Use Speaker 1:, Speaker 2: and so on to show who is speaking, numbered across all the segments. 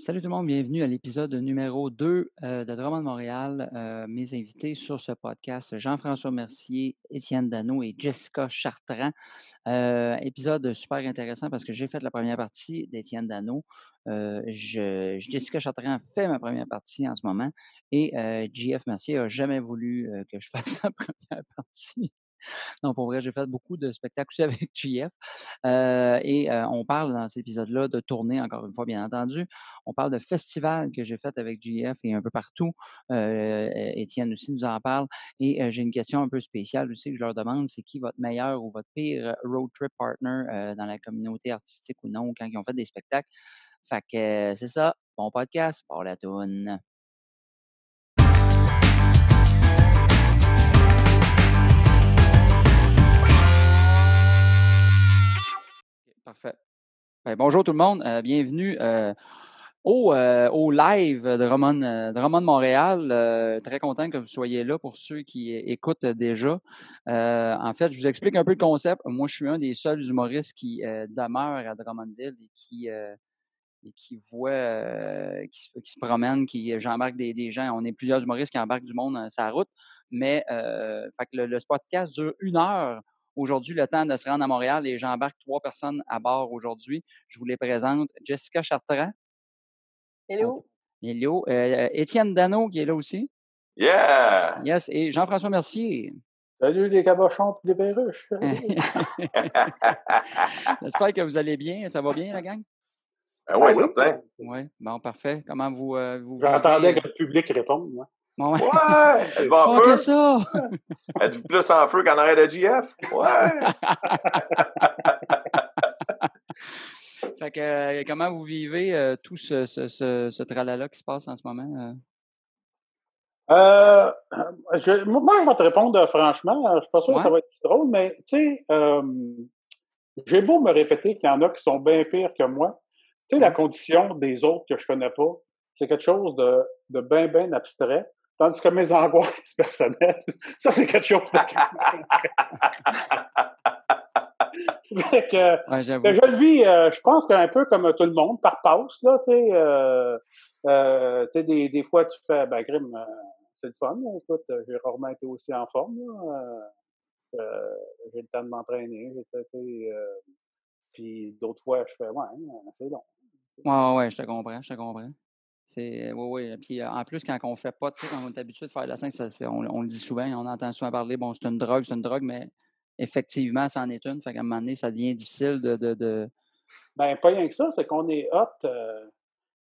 Speaker 1: Salut tout le monde, bienvenue à l'épisode numéro 2 euh, de Drummond de Montréal. Euh, mes invités sur ce podcast, Jean-François Mercier, Étienne Dano et Jessica Chartrand. Euh, épisode super intéressant parce que j'ai fait la première partie d'Étienne Dano. Je, Jessica Chartrand fait ma première partie en ce moment et JF Mercier n'a jamais voulu que je fasse la première partie. Non, pour vrai, j'ai fait beaucoup de spectacles aussi avec JF. et on parle dans cet épisode-là de tournée, encore une fois, bien entendu. On parle de festivals que j'ai fait avec JF et un peu partout. Étienne aussi nous en parle. Et j'ai une question un peu spéciale aussi que je leur demande, c'est qui votre meilleur ou votre pire road trip partner dans la communauté artistique ou non, quand ils ont fait des spectacles? Fait que c'est ça. Bon podcast, pour la toune. Parfait. Ben, bonjour tout le monde. Euh, bienvenue euh, au, euh, au, live de Roman, de Montréal. très content que vous soyez là pour ceux qui écoutent déjà. en fait, je vous explique un peu le concept. Moi, je suis un des seuls humoristes qui demeure à Drummondville et qui, qui voit, qui, se promène, qui j'embarque des, gens. On est plusieurs humoristes qui embarquent du monde sur la route. Mais le, le podcast dure une heure aujourd'hui le temps de se rendre à Montréal et j'embarque trois personnes à bord aujourd'hui. Je vous les présente. Jessica Chartrand.
Speaker 2: Hello.
Speaker 1: Hello. Euh, Étienne Dano qui est là aussi.
Speaker 3: Yeah!
Speaker 1: Yes. Et Jean-François Mercier.
Speaker 4: Salut les cabochons et les perruches.
Speaker 1: J'espère que vous allez bien. Ça va bien, la gang?
Speaker 3: Ben oui, certain.
Speaker 1: Oui, bon, parfait. Comment vous. Euh, vous
Speaker 4: J'attendais que le public réponde.
Speaker 1: Ouais,
Speaker 3: ouais êtes-vous en feu?
Speaker 1: ça!
Speaker 3: Êtes-vous plus en feu qu'en arrêt de GF? Ouais!
Speaker 1: fait que, euh, comment vous vivez euh, tout ce, ce, ce, ce, tralala qui se passe en ce moment?
Speaker 4: Euh? je, moi, je vais te répondre franchement. Je suis pas sûr que ça va être drôle, mais tu sais, j'ai beau me répéter qu'il y en a qui sont bien pires que moi. Tu sais, la condition des autres que je connais pas, c'est quelque chose de, de bien, bien abstrait. Tandis que mes angoisses personnelles, ça, c'est quelque chose de que, je le vis, euh, je pense qu'un peu comme tout le monde, par passe, là, tu sais, euh, euh, tu sais, des, des, fois, tu fais, ben, Grim, euh, c'est le fun, écoute, j'ai rarement été aussi en forme, j'ai le temps de m'entraîner, j'ai été, puis d'autres fois, je fais, ouais, hein, c'est long.
Speaker 1: Ouais, ouais, je te comprends, je te comprends. C'est, oui, oui. Puis en plus, quand on fait pas, tu sais, quand on est habitué de faire de la scène, on, le dit souvent, on entend souvent parler, bon, c'est une drogue, c'est une drogue, mais effectivement, c'en est une. Fait qu'à un moment donné, ça devient difficile de. de, de...
Speaker 4: Ben, pas rien que ça, c'est qu'on est hot. Euh,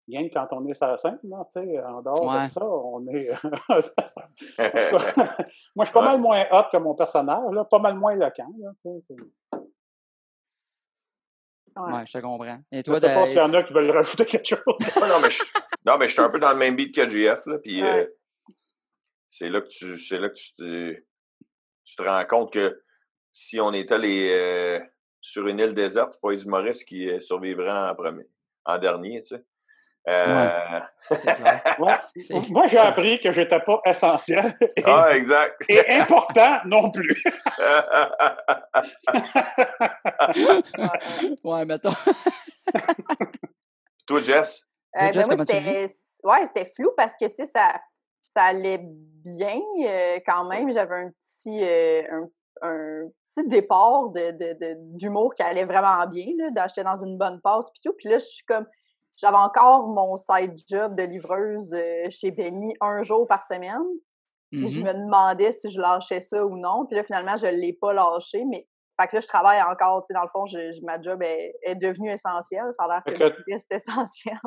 Speaker 4: rien que quand on est sur la scène, tu sais, en dehors de ça, on est. Moi, je suis pas mal moins hot que mon personnage, là, pas mal moins éloquent. Là,
Speaker 1: Ouais. je te comprends.
Speaker 4: Et toi, je sais pas s'il y en a qui veulent rajouter quelque chose.
Speaker 3: non, mais je, non, mais je suis un peu dans le même beat que GF, là, puis euh, c'est là que tu, c'est là que tu te, tu te rends compte que si on était les, euh, sur une île déserte, c'est pas les humoristes qui euh, survivraient en premier, en dernier, tu sais.
Speaker 4: Euh... Moi, j'ai appris que j'étais pas essentiel.
Speaker 3: Et, ah, exact.
Speaker 4: et important non plus.
Speaker 1: ouais, mettons.
Speaker 3: Toi, Jess?
Speaker 2: Euh, ben moi, c'était ouais, c'était flou parce que, tu sais, ça, ça allait bien euh, quand même. J'avais un petit, euh, un, un, petit départ d'humour de, de, qui allait vraiment bien, d'acheter dans une bonne passe puis tout. Puis là, je suis comme j'avais encore mon side job de livreuse euh, chez Benny un jour par semaine. Puis je mm-hmm. me demandais si je lâchais ça ou non. Puis là, finalement, je ne l'ai pas lâché. Mais fait que là, je travaille encore. Tu sais, dans le fond, je, ma job est, est devenue essentielle. Ça a l'air que, c'est essentiel.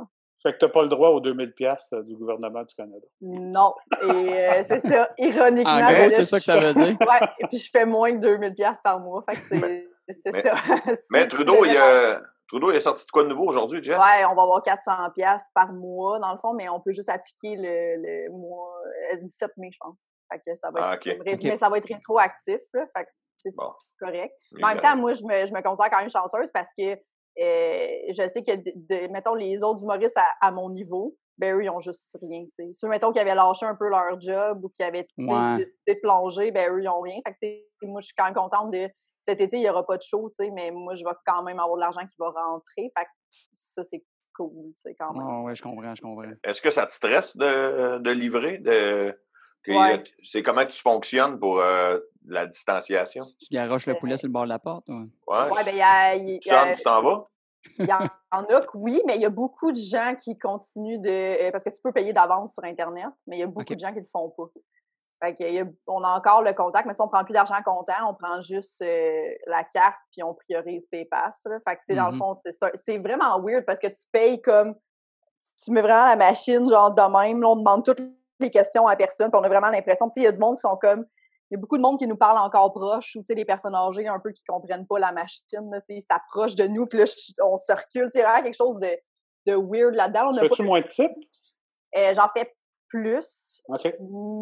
Speaker 4: Fait que tu n'as pas le droit aux 2000 pièces du gouvernement du Canada.
Speaker 2: Non. Et euh, c'est ça, ironiquement. En
Speaker 1: gros, c'est ça que ça veut dire.
Speaker 2: ouais. Et puis je fais moins que 2000 pièces par mois. Fait que c'est ça.
Speaker 3: mais Trudeau, il y a Trudeau, il a sorti de quoi de nouveau aujourd'hui, Jess?
Speaker 2: Ouais, on va avoir 400 pièces par mois, dans le fond, mais on peut juste appliquer le, le mois 17 euh, mai, je pense. Fait que ça va être, ah, Mais ça va être rétroactif, là. Fait que c'est correct. Mais en même temps, moi, je me, je me considère quand même chanceuse parce que euh, je sais que, mettons, les autres humoristes à, mon niveau, ben eux, ils ont juste rien, tu sais. Ceux, mettons, qui avaient lâché un peu leur job ou qui avaient décidé de plonger, ben eux, ils ont rien. Fait que, moi, je suis quand même contente de cet été, il n'y aura pas de show, tu sais, mais moi, je vais quand même avoir de l'argent qui va rentrer. Fait que ça, c'est cool, tu sais, quand même.
Speaker 1: Oui, je comprends, je comprends.
Speaker 3: Est-ce que ça te stresse de, de livrer? De, C'est comment tu fonctionnes pour euh, la distanciation?
Speaker 1: Tu garoches le poulet sur le bord de la porte? Ouais,
Speaker 2: ouais ben il y a... Y
Speaker 3: tu t'en vas?
Speaker 2: Il y en a que oui, mais il y a beaucoup de gens qui continuent de. Euh, parce que tu peux payer d'avance sur Internet, mais il y a beaucoup de gens qui ne le font pas. Fait que on a encore le contact, mais si on prend plus d'argent comptant, on prend juste euh, la carte puis on priorise PayPass. Fait que, tu sais, dans le mm-hmm. fond, c'est vraiment weird parce que tu payes comme si tu mets vraiment la machine, genre de même, on demande toutes les questions à personne, puis on a vraiment l'impression, tu sais, il y a du monde qui sont comme il y a beaucoup de monde qui nous parle encore proche, ou tu sais, les personnes âgées un peu qui comprennent pas la machine, tu sais, ils s'approchent de nous, puis là, on circule, tu sais, vraiment quelque chose de, de weird là-dedans.
Speaker 4: Fais-tu moins de types?
Speaker 2: Euh, j'en fais plus,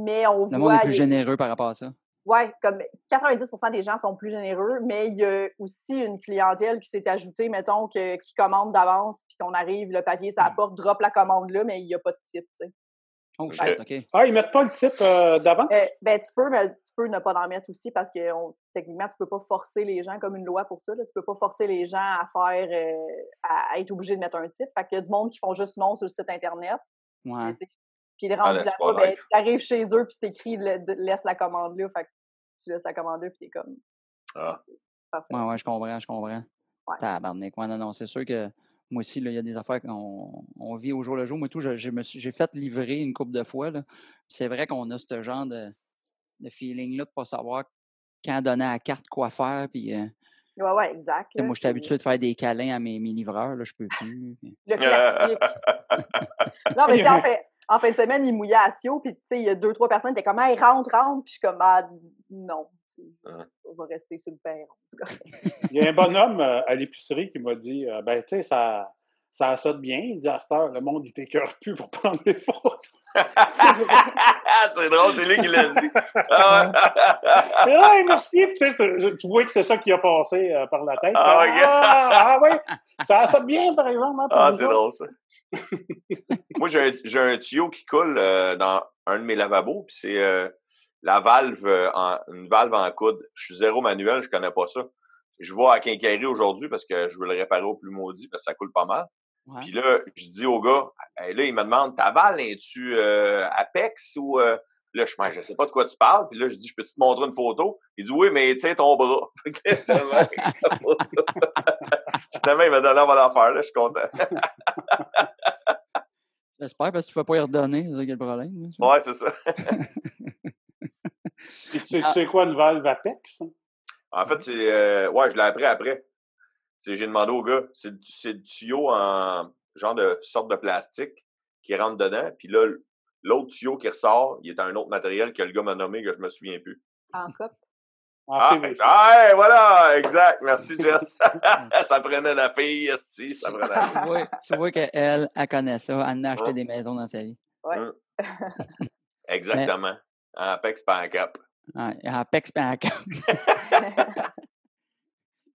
Speaker 2: mais on
Speaker 1: Le monde est plus généreux par rapport à ça.
Speaker 2: Oui, comme 90% des gens sont plus généreux, mais il y a aussi une clientèle qui s'est ajoutée, mettons, que, qui commande d'avance, puis qu'on arrive, le papier, ça apporte, drop la commande là, mais il n'y a pas de type, tu sais.
Speaker 1: Oh, OK.
Speaker 4: Ah, ils mettent pas le type euh, d'avance?
Speaker 2: Euh, ben, tu peux, mais tu peux ne pas en mettre aussi parce que techniquement, tu peux pas forcer les gens comme une loi pour ça. Là. Tu peux pas forcer les gens à faire, euh, à, être obligé de mettre un type. Fait qu'il y a du monde qui font juste non sur le site Internet.
Speaker 1: Ouais.
Speaker 2: Puis les rendus là-bas, ben, tu arrives chez eux, puis c'est écrit laisse la commande là. Fait que tu laisses la commande là, puis t'es comme.
Speaker 3: Ah.
Speaker 1: Ouais, ouais, je comprends, je comprends.
Speaker 2: Ouais.
Speaker 1: Tabarnak. Ouais, non, non, c'est sûr que moi aussi, il y a des affaires qu'on on vit au jour le jour. Moi, tout, j'ai fait livrer une couple de fois. C'est vrai qu'on a ce genre de, de feeling-là de ne pas savoir quand donner à la carte quoi faire. Puis,
Speaker 2: euh, ouais, ouais, exact.
Speaker 1: moi, je suis habitué de faire des câlins à mes, mes livreurs. Là, je peux plus.
Speaker 2: Le classique. non, mais en fait, en fin de semaine, il mouillait à Sio, puis il y a deux, trois personnes qui étaient comme, hey, rentre, rentre. Puis je suis comme, ah, non. On va rester sur le père.
Speaker 4: Il y a un bonhomme euh, à l'épicerie qui m'a dit euh, Ben, tu sais, ça, ça saute bien. Il dit à cette heure, le monde, il t'écœure plus pour prendre des photos.
Speaker 3: c'est drôle, c'est lui qui l'a dit.
Speaker 4: Ah merci. Tu, sais, tu vois que c'est ça qui a passé euh, par la tête. Ah, ah, ah oui, ça saute bien, par exemple. Hein,
Speaker 3: ah, c'est drôle, ça. Moi, j'ai un, un, tuyau qui coule dans un de mes lavabos, puis c'est la valve, euh, en, une valve en coude. Je suis zéro manuel, je connais pas ça. Je vais à Quincaillerie aujourd'hui parce que je veux le réparer au plus maudit parce que ça coule pas mal. Puis là, je dis au gars, là, il me demande, ta valve, es-tu euh, Apex ou... Euh? Là, je ne sais pas de quoi tu parles. Puis là, je dis, je peux-tu te montrer une photo? Il dit, oui, mais tiens ton bras. Finalement, il m'a donné, on va la faire, là, je suis content.
Speaker 1: J'espère, parce que tu ne vas pas y redonner, c'est le problème.
Speaker 3: Ouais, c'est ça.
Speaker 4: tu, sais, ah. quoi une valve Apex?
Speaker 3: En fait, c'est. Euh, ouais, je l'ai appris après. J'ai demandé au gars, c'est du tuyau en genre de sorte de plastique qui rentre dedans. Puis là, l'autre tuyau qui ressort, il est un autre matériel que le gars m'a nommé que je me souviens plus.
Speaker 2: En coupe.
Speaker 3: Ah, ah voilà, exact. Merci, Jess. ça prenait la fille, ça prenait.
Speaker 1: tu vois, tu vois qu'elle, elle connaît ça. Elle a acheté des maisons dans sa vie.
Speaker 2: Oui.
Speaker 3: Exactement. Apex Pancap.
Speaker 1: Ah, Apex Pancap.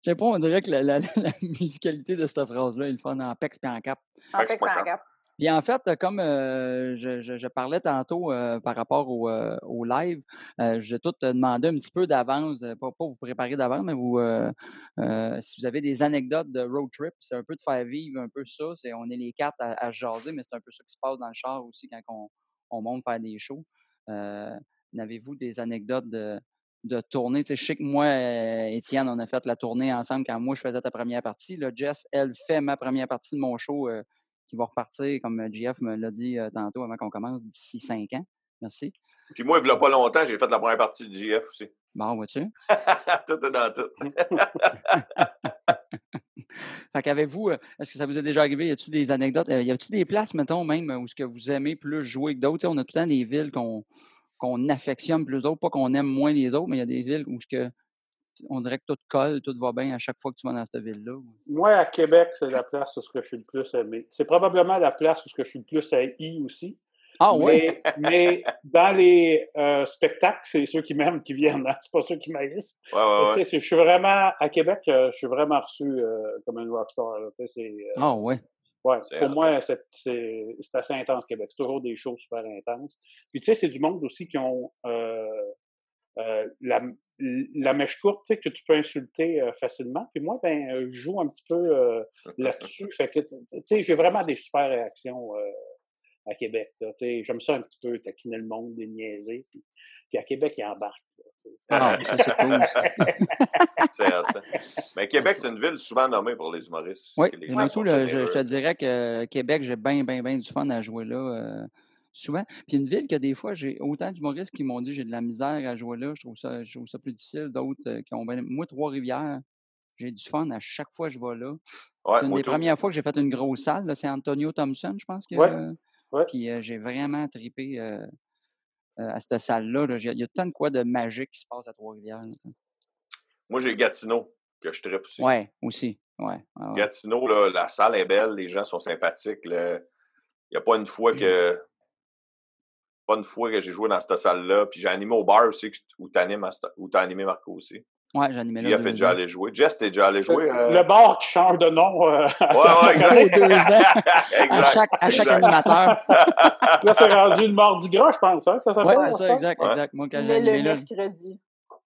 Speaker 1: Je sais pas, on dirait que la, la, musicalité de cette phrase-là est le fun. Apex Pancap.
Speaker 2: Apex Pancap.
Speaker 1: Puis en fait, comme je, parlais tantôt par rapport au, live, je vais tout te demander un petit peu d'avance, pas, vous préparer d'avance, mais vous, si vous avez des anecdotes de road trip, c'est un peu de faire vivre un peu ça. C'est, on est les quatre à, jaser, mais c'est un peu ça qui se passe dans le char aussi quand on, on monte faire des shows. N'avez-vous des anecdotes de, de tournée? Tu sais, je sais que moi, Étienne, on a fait la tournée ensemble quand moi, je faisais ta première partie. Là, Jess, elle fait ma première partie de mon show qui va repartir, comme JF me l'a dit tantôt avant qu'on commence, d'ici cinq ans. Merci.
Speaker 3: Puis moi, il n'y a pas longtemps, j'ai fait la première partie de JF aussi.
Speaker 1: Bon, vois-tu?
Speaker 3: tout est dans tout.
Speaker 1: fait qu'avez-vous, est-ce que ça vous est déjà arrivé? Y a-t-il des anecdotes? Y a-t-il des places, mettons, même, où ce que vous aimez plus jouer que d'autres? on a tout le temps des villes qu'on qu'on affectionne plus d'autres, pas qu'on aime moins les autres, mais il y a des villes où que, on dirait que tout colle, tout va bien à chaque fois que tu vas dans cette ville-là.
Speaker 4: Moi, à Québec, c'est la place où je suis le plus aimé. C'est probablement la place où je suis le plus haï aussi.
Speaker 1: Ah oui?
Speaker 4: Mais, dans les euh, spectacles, c'est ceux qui m'aiment qui viennent, hein. c'est pas ceux qui m'haïssent.
Speaker 3: Ouais,
Speaker 4: Je suis vraiment, à Québec, euh, je suis vraiment reçu euh, comme un rockstar.
Speaker 1: Ah oui?
Speaker 4: Ouais, pour moi, c'est assez intense, Québec. C'est toujours des choses super intenses. Puis, tu sais, c'est du monde aussi qui ont, euh, euh, la, la, mèche courte, tu sais, que tu peux insulter euh, facilement. Puis moi, ben, euh, je joue un petit peu là-dessus. Fait que, tu sais, j'ai vraiment des super réactions à Québec. J'aime ça un petit peu, taquiner le monde, des niaiser. Puis, puis à Québec, ils embarquent.
Speaker 1: Ah, ça, c'est cool.
Speaker 3: c'est ça. Mais Québec, c'est une ville souvent nommée pour les humoristes.
Speaker 1: Oui, moi aussi, je, te dirais que Québec, j'ai bien, bien, bien du fun à jouer là souvent. Puis une ville que des fois, j'ai autant d'humoristes qui m'ont dit j'ai de la misère à jouer là, je trouve ça, je trouve ça plus difficile. D'autres euh, qui ont Moi, Trois-Rivières, j'ai du fun à chaque fois que je vais là. c'est une des premières fois que j'ai fait une grosse salle. C'est Antonio Thompson, je pense. Que,
Speaker 4: ouais.
Speaker 1: Puis euh, j'ai vraiment tripé euh, à cette salle-là. Il y a tant de quoi de magique qui se passe à Trois-Rivières.
Speaker 3: Moi, j'ai Gatineau, que je tripe aussi.
Speaker 1: Oui, aussi. Ouais.
Speaker 3: Gatineau, là, la salle est belle, les gens sont sympathiques. Il n'y a pas une fois que pas une fois que j'ai joué dans cette salle-là. Puis j'ai animé au bar aussi, où tu as animé Marco aussi.
Speaker 1: Ouais, j'ai animé là.
Speaker 3: Il a fait déjà aller jouer. Jess, t'es déjà allé jouer.
Speaker 4: Euh... Le bar qui change de nom. Euh...
Speaker 3: Ouais, ouais, exact.
Speaker 1: deux ans. À chaque, à chaque animateur.
Speaker 4: là, c'est rendu le mardi gras, je pense. Hein, ça
Speaker 1: s'appelle. Ouais, c'est ça, exact, exact. Moi, quand j'ai
Speaker 2: animé le mercredi.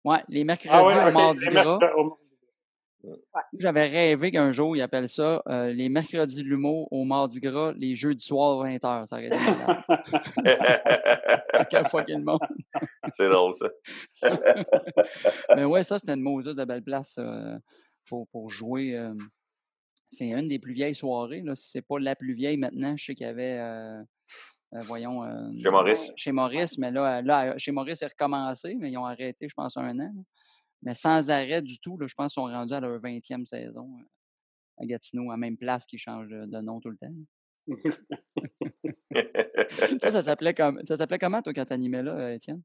Speaker 1: Ouais, les mercredis ah, ouais, au mardi gras. J'avais rêvé qu'un jour, ils appellent ça euh, les mercredis de l'humour au mardi gras, les jeudis soir 20h. Ça aurait été Quelle fucking monde.
Speaker 3: C'est drôle, ça.
Speaker 1: Mais ouais, ça, c'était une mauvaise de belle place euh, pour, pour, jouer. Euh, c'est une des plus vieilles soirées. Là. Si c'est pas la plus vieille maintenant, je sais qu'il y avait. voyons.
Speaker 3: chez Maurice.
Speaker 1: Chez Maurice, mais là, là, chez Maurice, c'est recommencé, mais ils ont arrêté, je pense, un an mais sans arrêt du tout. Là, je pense qu'ils sont rendus à leur 20e saison euh, à Gatineau, à même place qui change de, nom tout le temps. toi, ça s'appelait comme ça s'appelait comment toi quand t'animais là, euh, Étienne?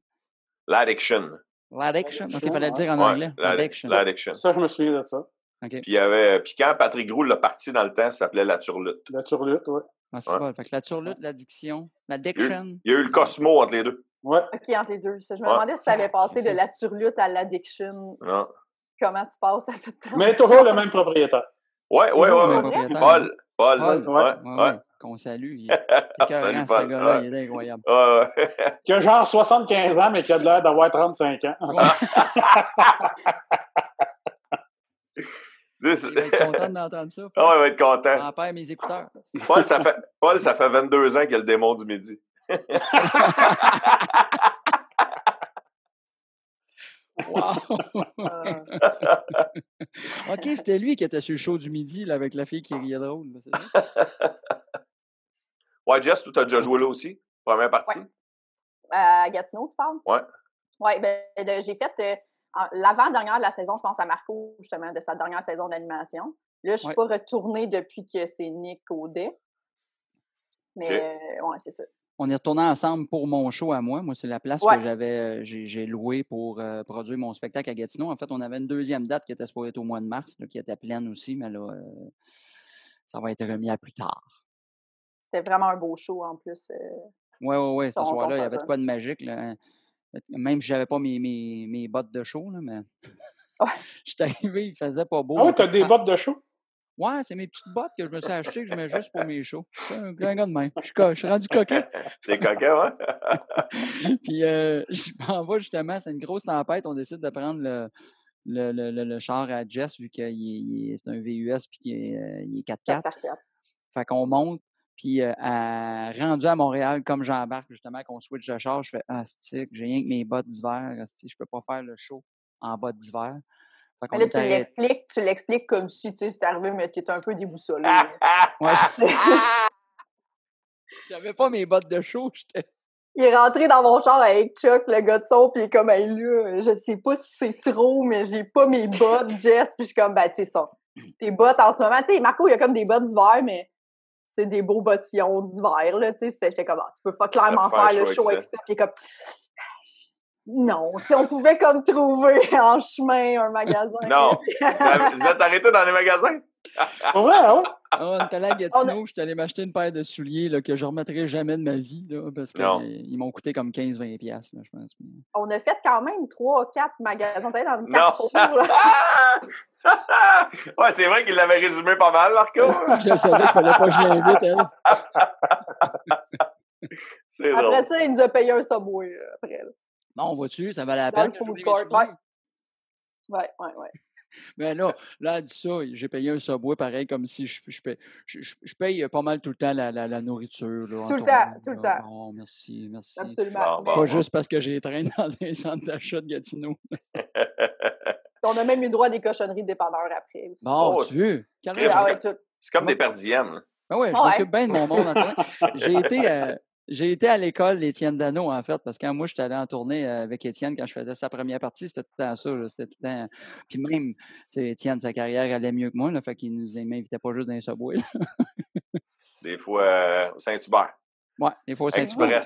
Speaker 3: L'addiction.
Speaker 1: L'addiction. Ok, il fallait le dire en anglais.
Speaker 3: L'addiction. L'addiction.
Speaker 4: Ça, je me souviens de ça.
Speaker 3: Puis, il y avait, puis quand Patrick Groux l'a parti dans le temps, ça s'appelait La Turlute.
Speaker 4: La Turlute, oui.
Speaker 1: Ah, c'est ouais. Fait que la Turlute, l'addiction, l'addiction.
Speaker 3: Il y a eu le Cosmo entre les deux.
Speaker 4: Ouais.
Speaker 2: OK, entre les deux. Je me demandais si ça avait passé de la turlute à l'addiction.
Speaker 3: Non.
Speaker 2: Comment tu passes à cette transition?
Speaker 4: Mais toujours le même propriétaire.
Speaker 3: Oui, oui, oui. Paul. Paul.
Speaker 1: Paul. Ouais, ouais, Qu'on salue. Il est Salut, Paul. ce gars-là. Il est incroyable.
Speaker 3: Ouais, ouais.
Speaker 4: qui a genre 75 ans, mais qui a de l'air d'avoir 35 ans.
Speaker 1: Il va être content d'entendre ça.
Speaker 3: Ah, il va être content.
Speaker 1: J'en perds mes écouteurs.
Speaker 3: Paul ça, fait, Paul, ça fait 22 ans qu'il a le démon du midi.
Speaker 1: Wow! OK, c'était lui qui était sur le show du midi là, avec la fille qui riait drôle.
Speaker 3: ouais, Jess, tu as déjà joué là aussi? Première partie? Ouais.
Speaker 2: À Gatineau, tu parles?
Speaker 3: Ouais.
Speaker 2: Ouais, ben, j'ai fait euh, l'avant-dernière de la saison, je pense à Marco, justement, de sa dernière saison d'animation. Là, je ne suis pas retournée depuis que c'est Nick Audet. Mais, euh, ouais, c'est ça
Speaker 1: on est retourné ensemble pour mon show à moi. Moi, c'est la place que j'avais, euh, j'ai loué pour euh, produire mon spectacle à Gatineau. En fait, on avait une deuxième date qui était supposée être au mois de mars, qui était pleine aussi, mais là, euh, ça va être remis à plus tard.
Speaker 2: C'était vraiment un beau show en plus.
Speaker 1: Oui, oui, oui. Ce soir-là, il y avait de quoi de magique. Même si je n'avais pas mes, mes, bottes de show, là, mais. Je suis arrivé, il faisait pas beau.
Speaker 4: Ah oui, tu as des bottes de show?
Speaker 1: Ouais, c'est mes petites bottes que je me suis achetées que je mets juste pour mes shows. un, gars de main. Je, je suis rendu coquet.
Speaker 3: T'es coquet, ouais?
Speaker 1: Puis euh, je m'en vais justement, c'est une grosse tempête. On décide de prendre le, le, le, le char à Jess vu que c'est un VUS puis qu'il est, euh, il est 4x4. Fait qu'on monte. Puis euh, rendu à Montréal, comme j'embarque justement, qu'on switch de char, je fais Ah, j'ai rien que mes bottes d'hiver. Je peux pas faire le show en bottes d'hiver.
Speaker 2: Mais là, tu l'expliques, tu l'expliques comme si, tu sais, c'est arrivé, mais tu étais un peu déboussolé.
Speaker 1: J'avais pas mes bottes de chaud, j'étais.
Speaker 2: Il est rentré dans mon char avec Chuck, le gars de son, puis il est comme, hey, là, je sais pas si c'est trop, mais j'ai pas mes bottes, Jess. Puis je suis comme, ben, tu sais, ça. Tes bottes en ce moment, tu sais, Marco, il a comme des bottes d'hiver, mais c'est des beaux bottillons d'hiver, là, tu sais. J'étais comme, ah, tu peux pas clairement faire, le show avec ça. Puis comme, non, si on pouvait comme trouver en chemin un magasin.
Speaker 3: Non. vous êtes arrêté dans les magasins?
Speaker 4: ouais, ouais.
Speaker 1: on est allé à Gatineau, je suis allé m'acheter une paire de souliers là, que je ne remettrai jamais de ma vie là, parce qu'ils m'ont coûté comme 15-20$, je pense.
Speaker 2: On a fait quand même 3-4 magasins. On est dans une Carrefour.
Speaker 3: ouais, c'est vrai qu'il l'avait résumé pas mal, Marco.
Speaker 1: je savais qu'il fallait pas que je l'invite, elle.
Speaker 2: Après ça, il nous a payé un subway après.
Speaker 1: Bon, vois-tu, ça valait la peine.
Speaker 2: Ouais. Ouais, ouais, ouais.
Speaker 1: Mais là, là, elle dit ça, j'ai payé un subway pareil comme si je, je, paye, je, paye pas mal tout le temps la, la, nourriture.
Speaker 2: Là, tout le temps, tout le temps.
Speaker 1: Bon, merci, merci.
Speaker 2: Absolument.
Speaker 1: pas juste parce que j'ai traîné dans un centre d'achat de Gatineau.
Speaker 2: On a même eu droit à des cochonneries de dépanneurs après aussi.
Speaker 1: Bon, oh, tu veux?
Speaker 3: Ah c'est comme des perdièmes.
Speaker 1: Ah ouais, je m'occupe bien de mon monde. J'ai été, euh, j'ai été à l'école d'Étienne Dano, en fait, parce que quand moi, j'étais allé en tournée euh, avec Étienne, quand je faisais sa première partie, c'était tout le temps ça. C'était tout le temps. Puis même, Étienne, sa carrière allait mieux que moi, là, fait qu'il nous m'invitait pas juste dans les subways.
Speaker 3: Des fois, euh, Saint-Hubert.
Speaker 1: Ouais, des fois au Saint-Hubert.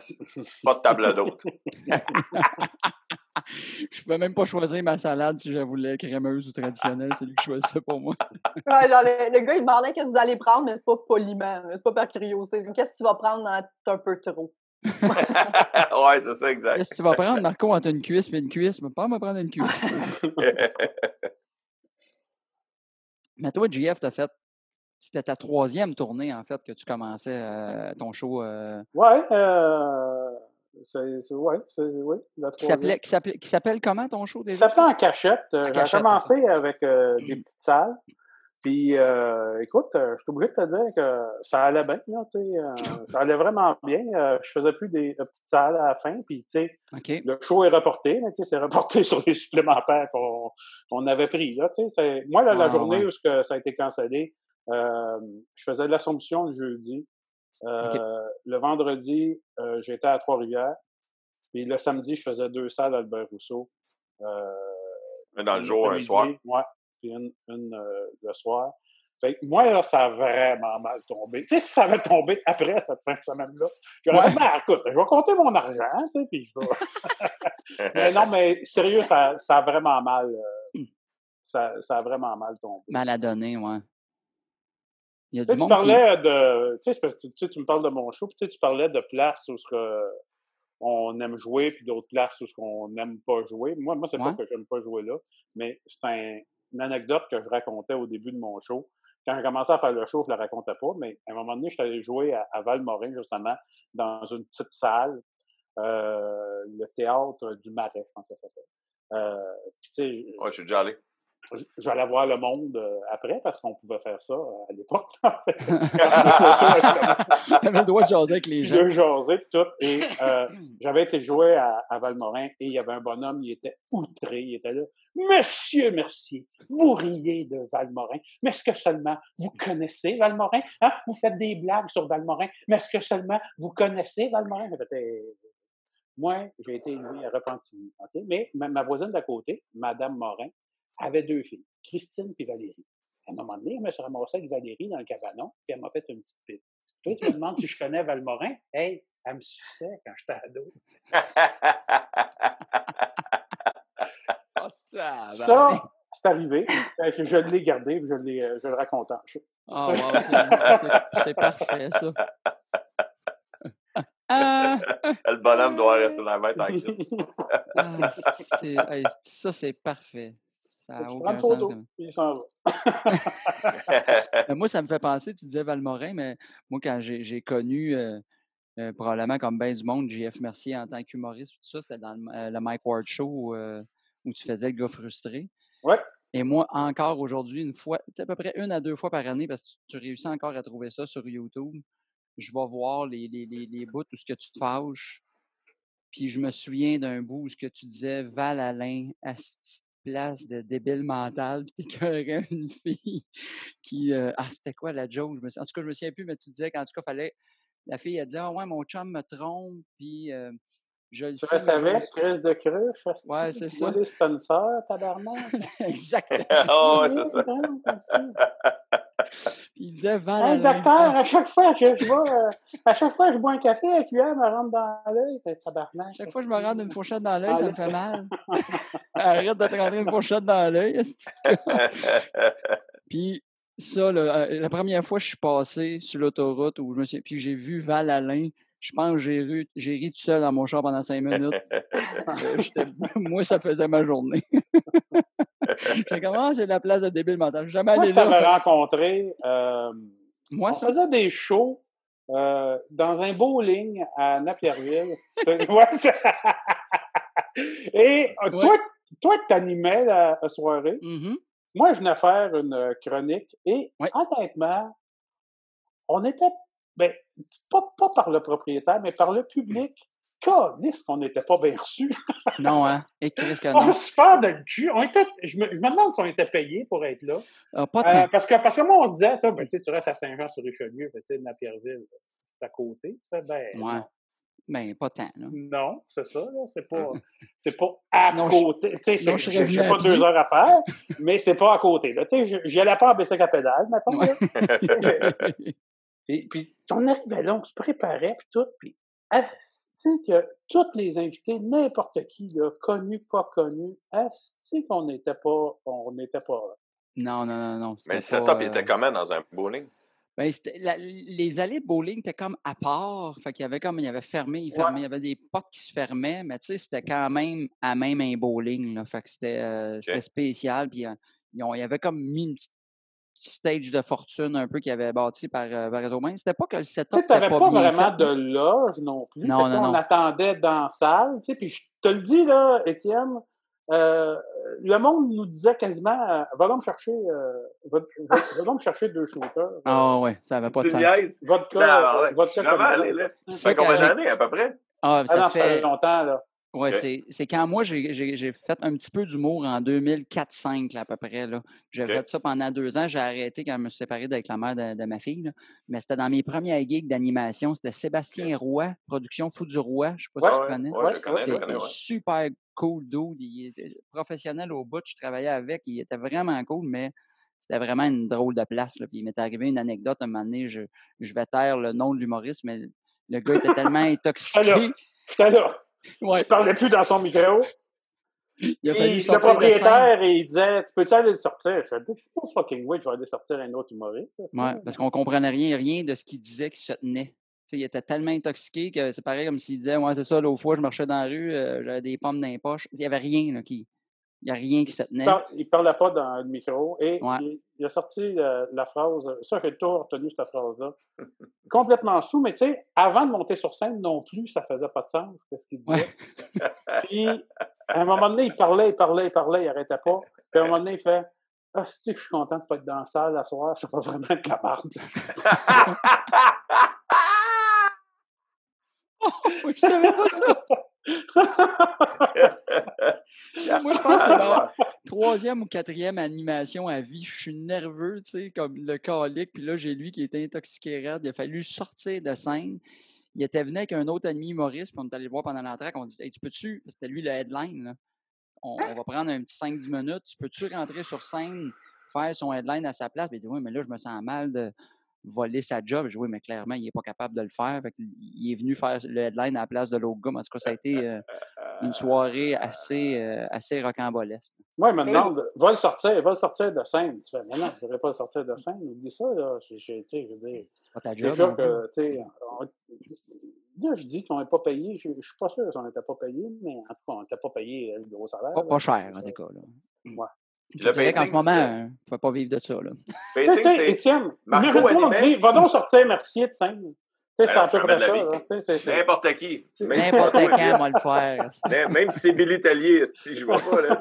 Speaker 3: pas de table d'hôte.
Speaker 1: je pouvais même pas choisir ma salade si je voulais crémeuse ou traditionnelle. C'est lui qui choisissait pour moi.
Speaker 2: ouais, genre, le, gars, il demandait qu'est-ce que vous allez prendre, mais c'est pas poliment. C'est pas par curiosité. Qu'est-ce que tu vas prendre C'est un peu trop?
Speaker 3: ouais, c'est ça, exact.
Speaker 1: Qu'est-ce que tu vas prendre, Marco, entre une cuisse et une cuisse? Mais pas me prendre une cuisse. mais toi, JF, t'as fait c'était ta troisième tournée, en fait, que tu commençais euh, ton show. Euh...
Speaker 4: Ouais, euh, c'est, ouais, oui, la troisième.
Speaker 1: Qui s'appelle comment ton show déjà?
Speaker 4: Ça s'appelle En cachette. Euh, j'ai commencé avec des petites salles. Puis, écoute, je suis obligé de te dire que ça allait bien, là, tu sais, ça allait vraiment bien. je faisais plus des, petites salles à la fin, puis, tu sais, le show est reporté, c'est reporté sur les supplémentaires qu'on, qu'on avait pris, là, tu sais. Moi, là, la ah, journée où ça a été cancellé, je faisais de l'Assomption le jeudi. Le vendredi, j'étais à Trois-Rivières. Puis le samedi, je faisais deux salles à Albert Rousseau.
Speaker 3: Euh, dans le jour, un soir.
Speaker 4: Oui, puis une, le soir. Fait que moi, là, ça a vraiment mal tombé. Tu sais, si ça avait tombé après cette fin de semaine-là, j'aurais dit, ben, écoute, je vais compter mon argent, tu sais, puis je vais. mais non, mais sérieux, ça, ça a vraiment mal. ça, ça, a vraiment mal tombé.
Speaker 1: Mal à donner, ouais.
Speaker 4: Il y a du tu parlais de. Tu sais, tu me parles de mon show, puis tu parlais de places où on aime jouer, puis d'autres places où on n'aime pas jouer. Moi, moi c'est pas que j'aime pas jouer là, mais c'est un, une anecdote que je racontais au début de mon show. Quand j'ai commencé à faire le show, je la racontais pas, mais à un moment donné, je suis allé jouer à, Valmorin, justement, dans une petite salle, euh, le théâtre du Marais, je pense que ça s'appelle. Euh,
Speaker 3: ouais, je suis déjà allé
Speaker 4: je vais aller voir le monde euh, après parce qu'on pouvait faire ça euh, à l'époque.
Speaker 1: J'avais le droit de jaser avec les gens.
Speaker 4: Je jasais tout. Et euh, j'avais été jouer à, Valmorin et il y avait un bonhomme, il était outré. Il était là. Monsieur Mercier, vous riez de Valmorin, mais est-ce que seulement vous connaissez Valmorin? Hein? Vous faites des blagues sur Valmorin, mais est-ce que seulement vous connaissez Valmorin? Moi, j'ai été élevé à Repentigny. Mais ma, ma voisine d'à côté, Madame Morin, avait deux filles, Christine et Valérie. À un moment donné, je me suis ramassé avec Valérie dans le cabanon, puis elle m'a fait une petite pipe. Toi, tu me demandes si je connais Valmorin? Hey, elle me suçait quand j'étais ado. ça, c'est arrivé. Je l'ai gardé, je, je le raconte en
Speaker 1: Ah, c'est parfait, ça.
Speaker 3: le bonhomme doit rester dans la tête en
Speaker 1: ah, Ça, c'est parfait. moi, ça me fait penser, tu disais Valmorin, mais moi, quand j'ai connu euh, euh, probablement comme bien du monde, JF Mercier en tant qu'humoriste, tout ça, c'était dans le, euh, Mike Ward Show où tu faisais le gars frustré.
Speaker 4: Ouais.
Speaker 1: Et moi, encore aujourd'hui, une fois, à peu près une à deux fois par année, parce que tu, réussis encore à trouver ça sur YouTube, je vais voir les, les, les, les bouts où ce que tu te fâches. Puis je me souviens d'un bout où ce que tu disais Val Alain, place de débile mental, puis t'écœurais une fille qui. Euh, ah, c'était quoi la joke? En tout cas, je me souviens plus, mais tu disais qu'en tout cas, fallait. La fille, a dit Ah, ouais, mon chum me trompe, puis. Euh, je le
Speaker 4: tu sais. Avec crise de cruche?
Speaker 1: Ouais, c'est ça.
Speaker 4: des sponsors, tabarnak?
Speaker 1: Exactement.
Speaker 3: oh, ouais, c'est ça.
Speaker 1: il disait Val.
Speaker 4: Hey, docteur, à chaque fois que je vois, euh, à chaque fois que je bois un café, la cuillère me rentre dans l'œil, c'est tabarnak.
Speaker 1: Chaque fois que je me rentre une fourchette dans l'œil, ça me fait mal. Arrête de te rentrer une fourchette dans l'œil. Puis ça, euh, la première fois que je suis passé sur l'autoroute où je me suis, puis j'ai vu Val Alain je pense que j'ai ri, tout seul dans mon char pendant cinq minutes. Euh, moi, ça faisait ma journée. J'ai commencé c'est la place de débile mental. jamais allé
Speaker 4: là. Moi, rencontré. Euh, moi, on faisait des shows euh, dans un bowling à Napierville. Et euh, toi, toi, tu animais la, soirée?
Speaker 1: Mm-hmm.
Speaker 4: Moi, je venais faire une chronique et honnêtement, on était, ben, pas, pas par le propriétaire, mais par le public. Calisse qu'on n'était pas bien reçus.
Speaker 1: non, hein? Et qu'est-ce que
Speaker 4: On se fait de cul. On était, je, me, je me demande si on était payé pour être là.
Speaker 1: Ah, pas euh,
Speaker 4: parce, que, parce que moi, on disait, ben, tu restes à Saint-Jean-sur-Richelieu, ben, tu sais, Napierville, c'est à côté. Ben,
Speaker 1: ouais. Ben, pas tant, là.
Speaker 4: Non, c'est ça, là. C'est pas, c'est pas à côté. Tu sais, j'ai pas deux heures à faire, mais c'est pas à côté. Tu sais, j'y allais pas en baisser la pédale, maintenant, puis, puis, on arrivait là, on se préparait, puis tout, puis, tu sais, que tous les invités, n'importe qui, là, connu, pas connu, est qu'on n'était pas, on n'était pas
Speaker 1: Non, non, non, non.
Speaker 3: Mais le setup, était comment dans un bowling?
Speaker 1: Ben, les allées de bowling étaient comme à part. Fait qu'il y avait comme, il y avait fermé, il, fermait, il y avait des portes qui se fermaient, mais tu sais, c'était quand même à même un bowling. Là. Fait que c'était euh, spécial. Puis euh, il y avait comme mis une petite stage de fortune un peu qui avait bâti par, euh, par Réseau C'était pas que le setup.
Speaker 4: Tu n'avais pas, pas vraiment de loge non plus. Non, non, non. On attendait dans la salle. Puis je te le dis, là, Étienne, euh, le monde nous disait quasiment euh, va donc me chercher euh, va, va, donc me chercher deux shooters.
Speaker 1: Ah ouais, ça n'avait pas de sens.
Speaker 4: Votre
Speaker 3: cas, votre cas ça fait combien d'années à peu près?
Speaker 1: Ah, ça,
Speaker 4: ah
Speaker 1: fait...
Speaker 4: longtemps là.
Speaker 1: Oui, c'est quand moi, j'ai fait un petit peu d'humour en 2004-5 à peu près. J'ai fait ça pendant deux ans. J'ai arrêté quand je me suis séparé avec la mère de, ma fille. Mais c'était dans mes premières gigs d'animation. C'était Sébastien Roy, production Fou du Roi. Je ne sais pas si tu connais.
Speaker 3: Ouais, je connais, je connais
Speaker 1: super cool dude. Il est professionnel au bout. Je travaillais avec. Il était vraiment cool, mais c'était vraiment une drôle de place. Là. Puis il m'est arrivé une anecdote un moment donné. Je, je vais taire le nom de l'humoriste, mais le gars était tellement intoxiqué.
Speaker 4: J'étais là. Ouais. Il parlait plus dans son micro. Il a fallu le propriétaire, et il disait Tu peux-tu aller le sortir? Je dis C'est pas fucking way, je vais aller sortir un autre humoriste.
Speaker 1: Oui, parce qu'on comprenait rien, rien de ce qu'il disait qui se tenait. il était tellement intoxiqué que c'est pareil comme s'il disait Ouais, c'est ça, l'autre fois, je marchais dans la rue, euh, j'avais des pommes dans les poches. Il n'y avait rien là, qui. Il n'y a rien qui se tenait.
Speaker 4: Il ne parlait pas dans le micro et il, a sorti euh, la phrase, ça, j'ai tout retenu cette phrase-là, complètement sous, mais tu sais, avant de monter sur scène non plus, ça faisait pas de sens, qu'est-ce qu'il disait. Puis, à un moment donné, il parlait, il parlait, il parlait, il n'arrêtait pas. Puis, à un moment donné, il fait Ah, si, je suis content de ne pas être dans la salle la soir, c'est pas vraiment de la marde.
Speaker 1: je savais pas ça. Moi, je pense que c'est la troisième ou quatrième animation à vie. Je suis nerveux, tu sais, comme le calique. Puis là, j'ai lui qui était intoxiqué raide. Il a fallu sortir de scène. Il était venu avec un autre ami humoriste, puis on est allé le voir pendant l'entrée. On dit hey, Tu peux-tu C'était lui le headline. On, va prendre un petit 5-10 minutes. Tu peux-tu rentrer sur scène, faire son headline à sa place? Puis il dit Oui, mais là, je me sens mal de voler sa job. Je dis, oui, mais clairement, il n'est pas capable de le faire. il est venu faire le headline à la place de l'autre gars. En tout cas, ça a été euh, une soirée assez, euh, assez rocambolesque.
Speaker 4: Oui, maintenant, va le sortir, va le sortir de scène. Tu fais, mais non, je ne devrais pas le sortir de scène. Oublie ça, là. Je, je, je veux dire, c'est
Speaker 1: pas ta job. Déjà
Speaker 4: que, tu sais, là, je dis qu'on n'est pas payé. Je ne suis pas sûr qu'on n'était pas payé, mais en tout cas, on n'était pas payé le gros salaire.
Speaker 1: Pas, pas cher, en tout cas. Là.
Speaker 4: Ouais.
Speaker 1: Je dirais qu'en ce moment, on ne peut pas vivre de ça. Là.
Speaker 4: Pacing, c'est... Étienne, Marco dit, va donc sortir Mercier de scène. Tu sais, c'est un peu près ça.
Speaker 3: N'importe qui.
Speaker 1: N'importe qui, on va le faire.
Speaker 3: Même si c'est Billy Tellier, si je vois pas, là,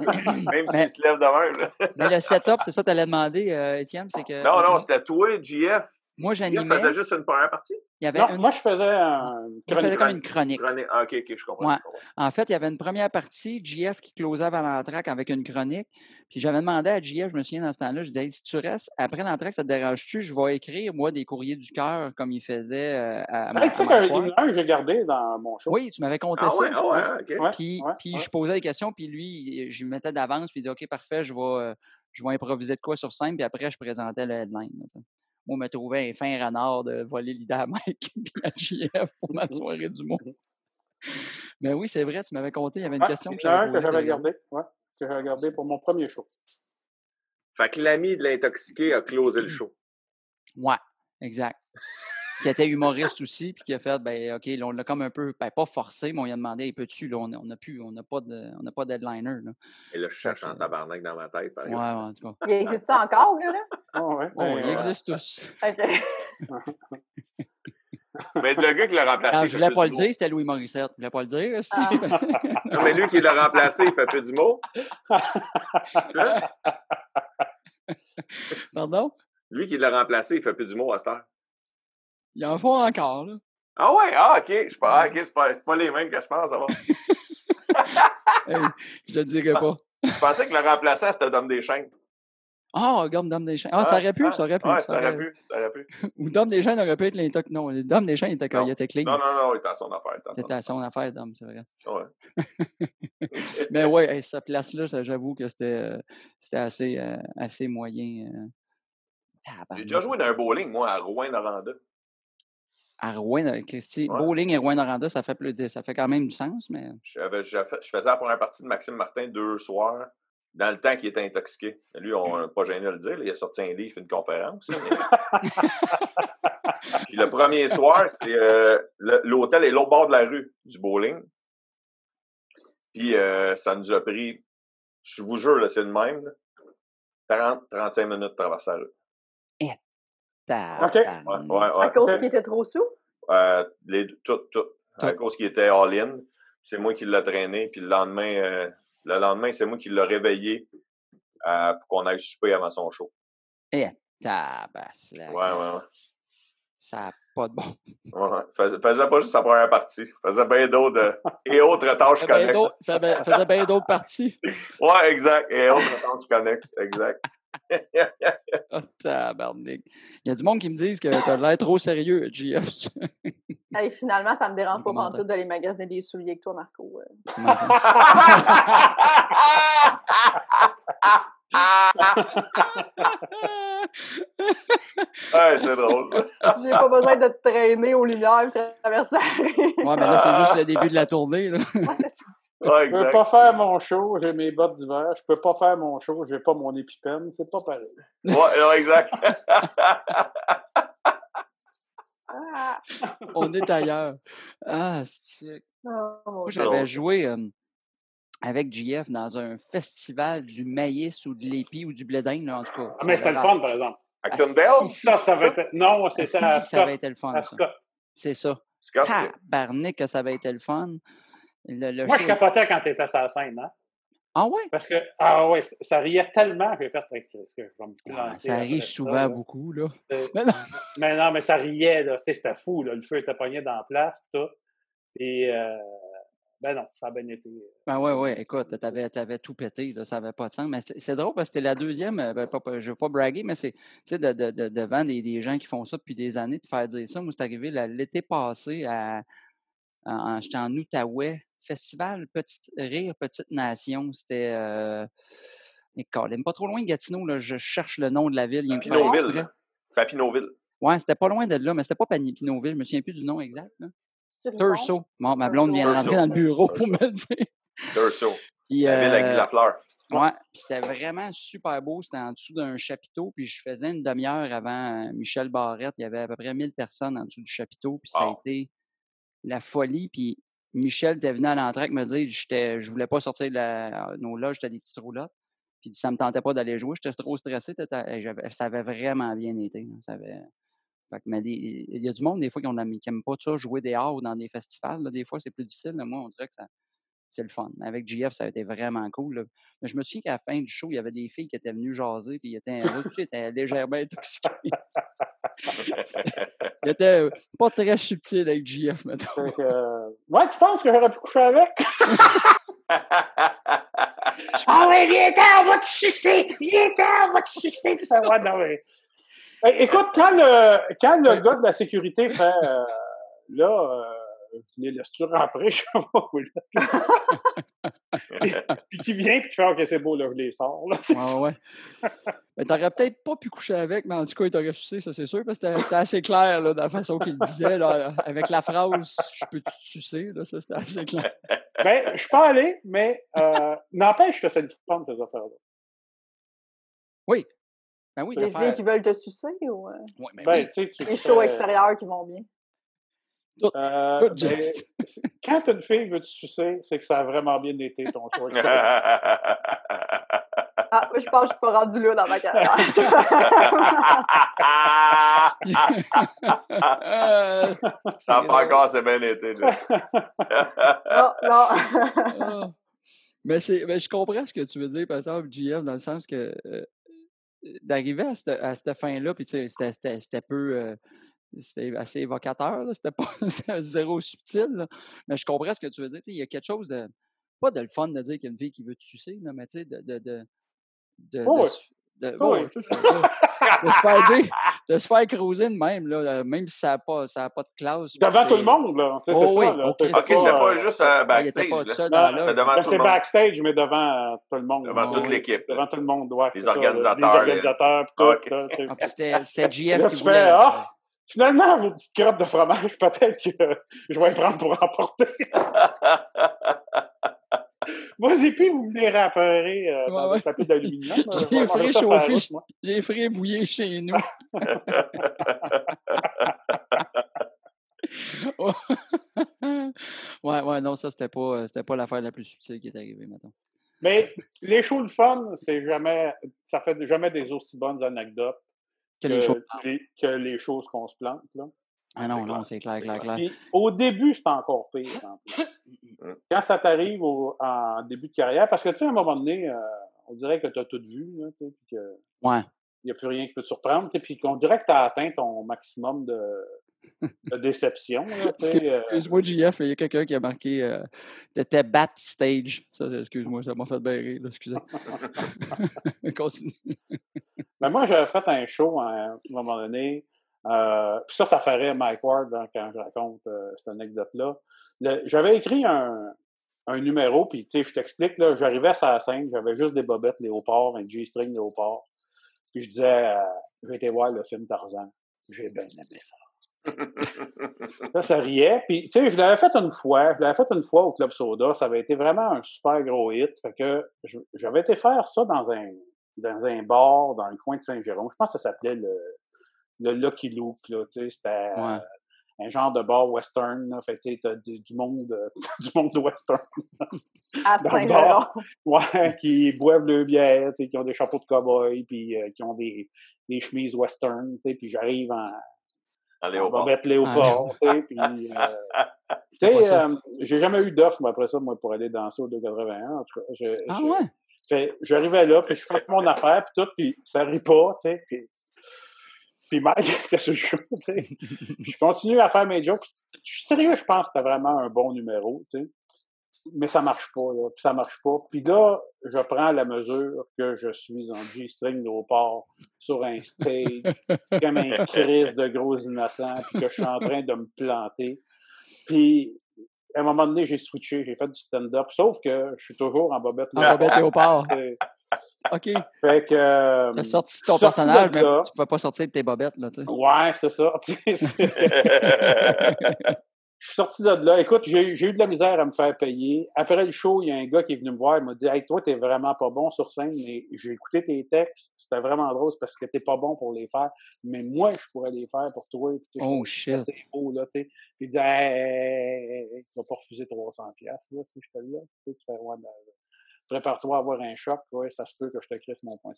Speaker 3: même s'il se lève demain.
Speaker 1: Mais le setup, c'est ça que tu allais demander, euh, Étienne? c'est que
Speaker 3: Non, non, c'était toi, JF.
Speaker 1: Moi, j'animais.
Speaker 3: Tu faisais juste une première partie?
Speaker 1: Il y avait
Speaker 4: non, moi, je faisais, un...
Speaker 1: je faisais comme une chronique.
Speaker 3: Ah, OK, OK, je comprends, je comprends,
Speaker 1: En fait, il y avait une première partie, JF qui closait avant l'entraque avec une chronique. Puis j'avais demandé à JF, je me souviens dans ce temps-là, je disais, si tu restes après l'entraque, ça te dérange-tu? Je vais écrire, moi, des courriers du cœur comme il faisait euh, à,
Speaker 4: à C'est vrai que j'ai gardé dans mon show.
Speaker 1: Oui, tu m'avais compté
Speaker 3: ah,
Speaker 1: ça.
Speaker 3: Ouais, ah ouais, OK.
Speaker 1: Puis, puis je posais des questions, puis lui, je lui mettais d'avance, puis il disait, OK, parfait, je vais, euh, je vais improviser de quoi sur scène, puis après, je présentais le headline moi, me trouvais un fin renard de voler l'idée à Mike et à JF pour ma soirée du monde. Mais oui, c'est vrai, tu m'avais compté, il y avait une question
Speaker 4: que j'avais que j'avais regardé, ouais, que j'avais regardé pour mon premier show.
Speaker 3: Fait que l'ami de l'intoxiqué a closé le show.
Speaker 1: Ouais, exact qui était humoriste aussi, puis qui a fait, ben, OK, on l'a comme un peu, ben, pas forcé, mais on lui a demandé, peux-tu, là, on n'a plus, on n'a pas de, on n'a pas d'headliner, là.
Speaker 3: Et là, je cherche en tabarnak dans ma tête, par
Speaker 1: ouais, exemple. Ouais, en tout cas.
Speaker 2: Il existe ça encore, ce gars-là?
Speaker 4: Oh, ouais.
Speaker 1: Oh, il existe tous.
Speaker 2: OK.
Speaker 3: Mais le gars qui l'a remplacé.
Speaker 1: Ah, je voulais pas le dire, c'était Louis Morissette. Je voulais pas le dire. Ah.
Speaker 3: non, mais lui qui l'a remplacé, il fait peu d'humour.
Speaker 1: Pardon?
Speaker 3: Lui qui l'a remplacé, il fait plus d'humour à cette heure.
Speaker 1: Il en faut encore, là.
Speaker 3: Ah ouais? Ah, OK. Je pas, ah, OK, c'est pas, pas les mêmes que je pense.
Speaker 1: hey, je te dirais pas.
Speaker 3: Je pensais que le remplaçant, c'était Dom Deschênes.
Speaker 1: Ah, oh, Dom Deschênes. Ah, ça aurait pu, ça aurait pu.
Speaker 3: Ouais, ça aurait pu, ça aurait pu.
Speaker 1: Ou Dom Deschênes aurait pu être l'intox. Non, Dom Deschênes était, il était clean.
Speaker 3: Non, non, non, il était à son affaire.
Speaker 1: C'était à son affaire, Dom, c'est vrai.
Speaker 3: Ouais.
Speaker 1: Mais ouais, cette place-là, j'avoue que c'était euh, assez, euh, assez moyen.
Speaker 3: Euh... J'ai déjà joué dans un bowling, moi, à Rouen-Noranda.
Speaker 1: À Rouen, Christy. Ouais. Bowling et Rouen-Noranda, ça, fait plus de, ça fait quand même du sens, mais.
Speaker 3: Je, je faisais la première partie de Maxime Martin deux soirs dans le temps qu'il était intoxiqué. Lui, on n'a pas gêné de le dire. il a sorti un livre, fait une conférence. Puis le premier soir, c'était euh, l'hôtel est l'autre bord de la rue du bowling. Puis euh, ça nous a pris, je vous jure, c'est le même, 30-35 minutes de traverser la rue.
Speaker 1: Et
Speaker 3: OK. Ouais, ouais,
Speaker 2: à cause qu'il était trop sous?
Speaker 3: Euh, les, tout, tout. À cause qu'il était all-in. C'est moi qui l'ai traîné. Puis le lendemain, le lendemain, c'est moi qui l'ai réveillé euh, pour qu'on aille souper avant son show.
Speaker 1: Et tabasse.
Speaker 3: Ouais, ouais, ouais.
Speaker 1: Ça n'a pas de bon.
Speaker 3: Ouais, faisait, faisait pas juste sa première partie. Faisait bien d'autres et autres tâches connexes.
Speaker 1: Faisait bien d'autres parties.
Speaker 3: Ouais, exact. Et autres tâches connexes, exact.
Speaker 1: Oh, tabarnak. Il y a du monde qui me disent que t'as l'air trop sérieux, GF.
Speaker 2: hey, finalement, ça me dérange pas pantoute d'aller magasiner des souliers avec toi, Marco.
Speaker 3: ouais, c'est drôle, ça.
Speaker 2: J'ai pas besoin de te traîner aux lumières et traverser
Speaker 1: Ouais, mais là, c'est juste le début de la tournée. Là.
Speaker 2: Ouais, c'est ça.
Speaker 3: Ouais,
Speaker 4: je peux pas faire mon show, j'ai mes bottes d'hiver. Je peux pas faire mon show, j'ai pas mon épipène. C'est pas pareil.
Speaker 3: Ouais, non, exact.
Speaker 1: On est ailleurs. Ah, c'est.
Speaker 2: Oh,
Speaker 1: J'avais joué euh, avec JF dans un festival du maïs ou de l'épi ou du blé d'Inde, en tout cas.
Speaker 4: Ah, mais c'était le fun, par exemple.
Speaker 3: À Clondale?
Speaker 4: Ça, ça va être. Non, c'est ça.
Speaker 1: Ça avait été le fun. C'est ça.
Speaker 3: Scott.
Speaker 1: Tabarnak que ça avait été le fun. Le, le
Speaker 4: Moi,
Speaker 1: show-
Speaker 4: je capotais quand t'étais sur la scène, hein?
Speaker 1: Ah ouais?
Speaker 4: Parce que, ah ouais, ça riait tellement que j'ai fait, Hey, qu'est-ce que je vais me
Speaker 1: Ah, ça
Speaker 4: ça,
Speaker 1: souvent beaucoup, là. Mais non.
Speaker 4: Mais non, mais ça riait, là. C'était fou, là. Le feu était pogné dans la place, tout. Et, euh, ben non, ça a bien été.
Speaker 1: Ben ouais, ouais, écoute, t'avais, t'avais tout pété, là, ça n'avait pas de sens. Mais c'est, drôle parce que c'était la deuxième, euh, ben, pas, je veux pas braguer, mais c'est, tu sais, de, de, de- devant des, des gens qui font ça depuis des années, de faire dire ça. Moi, c'est arrivé l'été passé à, j'étais en Outaouais, festival Petite Rire, Petite Nation. C'était, euh, pas trop loin de Gatineau, là, je cherche le nom de la ville.
Speaker 3: Papineauville.
Speaker 1: exprès.
Speaker 3: Papineauville.
Speaker 1: Ouais, c'était pas loin de là, mais c'était pas Papineauville, je me souviens plus du nom exact. Là. Turso. Bon, ma blonde vient
Speaker 3: Turso.
Speaker 1: rentrer dans le bureau pour
Speaker 3: Turso.
Speaker 1: me le dire.
Speaker 3: Durso.
Speaker 1: Puis,
Speaker 3: La ville avec
Speaker 1: euh,
Speaker 3: la fleur.
Speaker 1: Ouais, c'était vraiment super beau. C'était en dessous d'un chapiteau. Puis je faisais une demi-heure avant euh, Michel Barrette. Il y avait à peu près 1000 personnes en dessous du chapiteau. Puis ça a
Speaker 3: Wow.
Speaker 1: été la folie. Puis Michel était venu à l'entrée me dire j'étais, je voulais pas sortir de la, nos loges, j'étais des petites roulottes. Puis ça me tentait pas d'aller jouer. J'étais trop stressé. Ça avait vraiment bien été. là. Ça avait... Fait que, mais il y a du monde, des fois, qui n'aiment pas ça, jouer dehors ou dans des festivals. là. Des fois, c'est plus difficile. là. Moi, on dirait que ça, c'est le fun. Avec GF, ça a été vraiment cool. là. Mais je me souviens qu'à la fin du show, il y avait des filles qui étaient venues jaser, puis il était, l'autre fille était légèrement intoxiqué. il était euh, pas très subtil avec.
Speaker 4: Fait que, euh, ouais, tu penses que j'aurais pu coucher avec? Ah ouais, viens-t'en, on va te sucer! Viens-t'en, on va te sucer! Tu fais, ouais, non, mais- Écoute, quand le, quand le gars de la sécurité fait euh, là, euh, venez laisse-tu rentrer, je sais pas où il laisse. Puis qui vient, puis qui fait, ok, c'est beau, là, je les sors. Là.
Speaker 1: Ouais. Ben, t'aurais peut-être pas pu coucher avec, mais en tout cas, il t'aurait sucé, ça c'est sûr, parce que c'était- assez clair là, dans la façon qu'il disait, là, avec la phrase Je peux te sucer, là, ça c'était assez clair.
Speaker 4: Ben, je suis pas allé, mais euh, n'empêche que c'est une fun, ces affaires-là.
Speaker 1: Ben oui,
Speaker 2: Les filles qui veulent te sucer ou euh,
Speaker 1: Ouais, ben
Speaker 4: Ben,
Speaker 1: oui.
Speaker 4: tu sais, tu
Speaker 2: les shows extérieurs qui vont bien?
Speaker 4: Euh,
Speaker 1: Good
Speaker 4: ben, quand une fille veut te sucer, c'est que ça a vraiment bien été ton extérieur.
Speaker 2: Ah, je pense que je suis pas rendu là dans ma carrière.
Speaker 3: ça n'a pas encore assez bien été. non,
Speaker 2: non.
Speaker 1: Ah. mais, mais je comprends ce que tu veux dire, par exemple, GF, dans le sens que euh, d'arriver à cette, à cette fin-là, puis tu sais, c'était peu. Euh, c'était assez évocateur, c'était pas zéro subtil, mais je comprends ce que tu veux dire. Il y a quelque chose de, pas de le fun de dire qu'il y a une fille qui veut te sucer, mais tu sais, de, de, de, de, de, se faire dire, de se faire cruiser de même, là, même si ça n'a pas, pas de classe.
Speaker 4: Devant tout le monde, là. C'est oh, ça. Là.
Speaker 3: OK, c'est pas, juste euh, backstage.
Speaker 4: C'est backstage, mais devant euh, tout le monde.
Speaker 3: Devant toute l'équipe.
Speaker 4: Devant tout le monde, ouais.
Speaker 3: Les organisateurs. Les
Speaker 4: organisateurs,
Speaker 1: ah, C'était JF qui
Speaker 4: voulait. Finalement, vos petites crottes de fromage, peut-être que je vais les prendre pour emporter. Vas-y, puis vous venez rappeler euh, dans ouais, ouais. d'aluminium.
Speaker 1: J'ai les les bouillir chez nous. ouais, ouais, non, ça, c'était pas, euh, c'était pas l'affaire la plus subtile qui est arrivée, maintenant.
Speaker 4: Mais les shows de fun, c'est jamais, ça fait jamais des aussi bonnes anecdotes que, les, choses, que les choses qu'on se plante, là.
Speaker 1: Ah non, non, c'est clair, clair, clair.
Speaker 4: au début, c'est encore pire. Quand ça t'arrive en début de carrière, parce que tu sais, à un moment donné, euh, on dirait que tu as tout vu, là, que
Speaker 1: ouais.
Speaker 4: il n'y a plus rien qui peut te surprendre, puis qu'on dirait que tu as atteint ton maximum de, de déception. Euh.
Speaker 1: Excuse-moi, JF, il y a quelqu'un qui a marqué euh, T'étais stage. excuse-moi, ça m'a fait berrer. Excusez. Continue.
Speaker 4: Mais moi, j'avais fait un show à un moment donné. Euh, ça, ça ferait Mike Ward hein, quand je raconte euh, cette anecdote-là. J'avais écrit un, un numéro, puis tu sais, je t'explique, j'arrivais à la scène, j'avais juste des bobettes léopard, un G-string léopard. Puis je disais, euh, je vais été voir le film Tarzan. J'ai bien aimé ça. Ça, ça riait. Puis, tu sais, je l'avais fait une fois. Je l'avais fait une fois au Club Soda. Ça avait été vraiment un super gros hit. Fait que j'avais été faire ça dans un, dans un bar dans le coin de Saint-Jérôme. Je pense que ça s'appelait le le Lucky Luke, là, tu sais, c'était euh, un genre de bar western, là, fait tu sais, t'as du, du, monde, du monde western.
Speaker 2: à saint
Speaker 4: Ouais, qui boivent le bière, tu sais, qui ont des chapeaux de cowboy, puis euh, qui ont des, des chemises western, tu sais, puis j'arrive en,
Speaker 3: en léopard.
Speaker 4: En léopard, tu sais, puis... Euh, tu sais, euh, j'ai jamais eu d'offre, mais après ça, moi, pour aller danser au 281, en tout cas. Je,
Speaker 1: ah ouais?
Speaker 4: J'arrivais là, puis je fais mon affaire, puis tout, puis ça rit pas, tu sais, puis puis Mike était sur le show, tu sais. je continue à faire mes jokes. Je suis sérieux, je pense que c'était vraiment un bon numéro, tu sais. Mais ça marche pas, là. Puis ça marche pas. Puis là, je prends la mesure que je suis en G-string port sur un stage, comme un crise de gros innocents, puis que je suis en train de me planter. Puis à un moment donné, j'ai switché, j'ai fait du stand-up, sauf que je suis toujours en bobette.
Speaker 1: En bobette léopard. OK.
Speaker 4: Fait que. Euh,
Speaker 1: tu as sorti ton personnage, mais tu ne pouvais pas sortir de tes bobettes, là, tu sais.
Speaker 4: Ouais, c'est ça. Je suis sorti de là. Écoute, j'ai eu de la misère à me faire payer. Après le show, il y a un gars qui est venu me voir. Il m'a dit Hey, toi, t'es vraiment pas bon sur scène, mais j'ai écouté tes textes. C'était vraiment drôle parce que t'es pas bon pour les faire. Mais moi, je pourrais les faire pour toi.
Speaker 1: oh shit.
Speaker 4: C'est beau, là, tu sais. Il dit Hey, tu vas pas refuser 300$, là, si je fais là. Tu fais, ouais, prépare-toi à avoir un choc, ouais, ça se peut que je te crisse mon point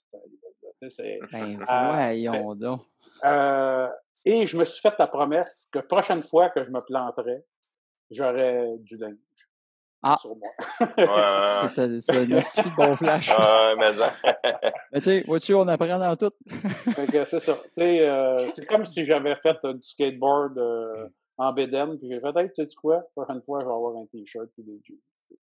Speaker 1: c'est Ben, euh, voyons donc.
Speaker 4: Euh, et je me suis fait la promesse que prochaine fois que je me planterais, j'aurais du linge.
Speaker 1: Ah.
Speaker 4: Sur moi.
Speaker 3: ouais.
Speaker 1: c'est un bon flash.
Speaker 3: Ouais, mais
Speaker 1: mais tu sais, vois-tu, on apprend dans tout.
Speaker 4: c'est ça. Euh, c'est comme si j'avais fait euh, du skateboard euh, en BDM, puis j'ai fait, hey, tu sais quoi, prochaine fois, je vais avoir un t-shirt et des jeans.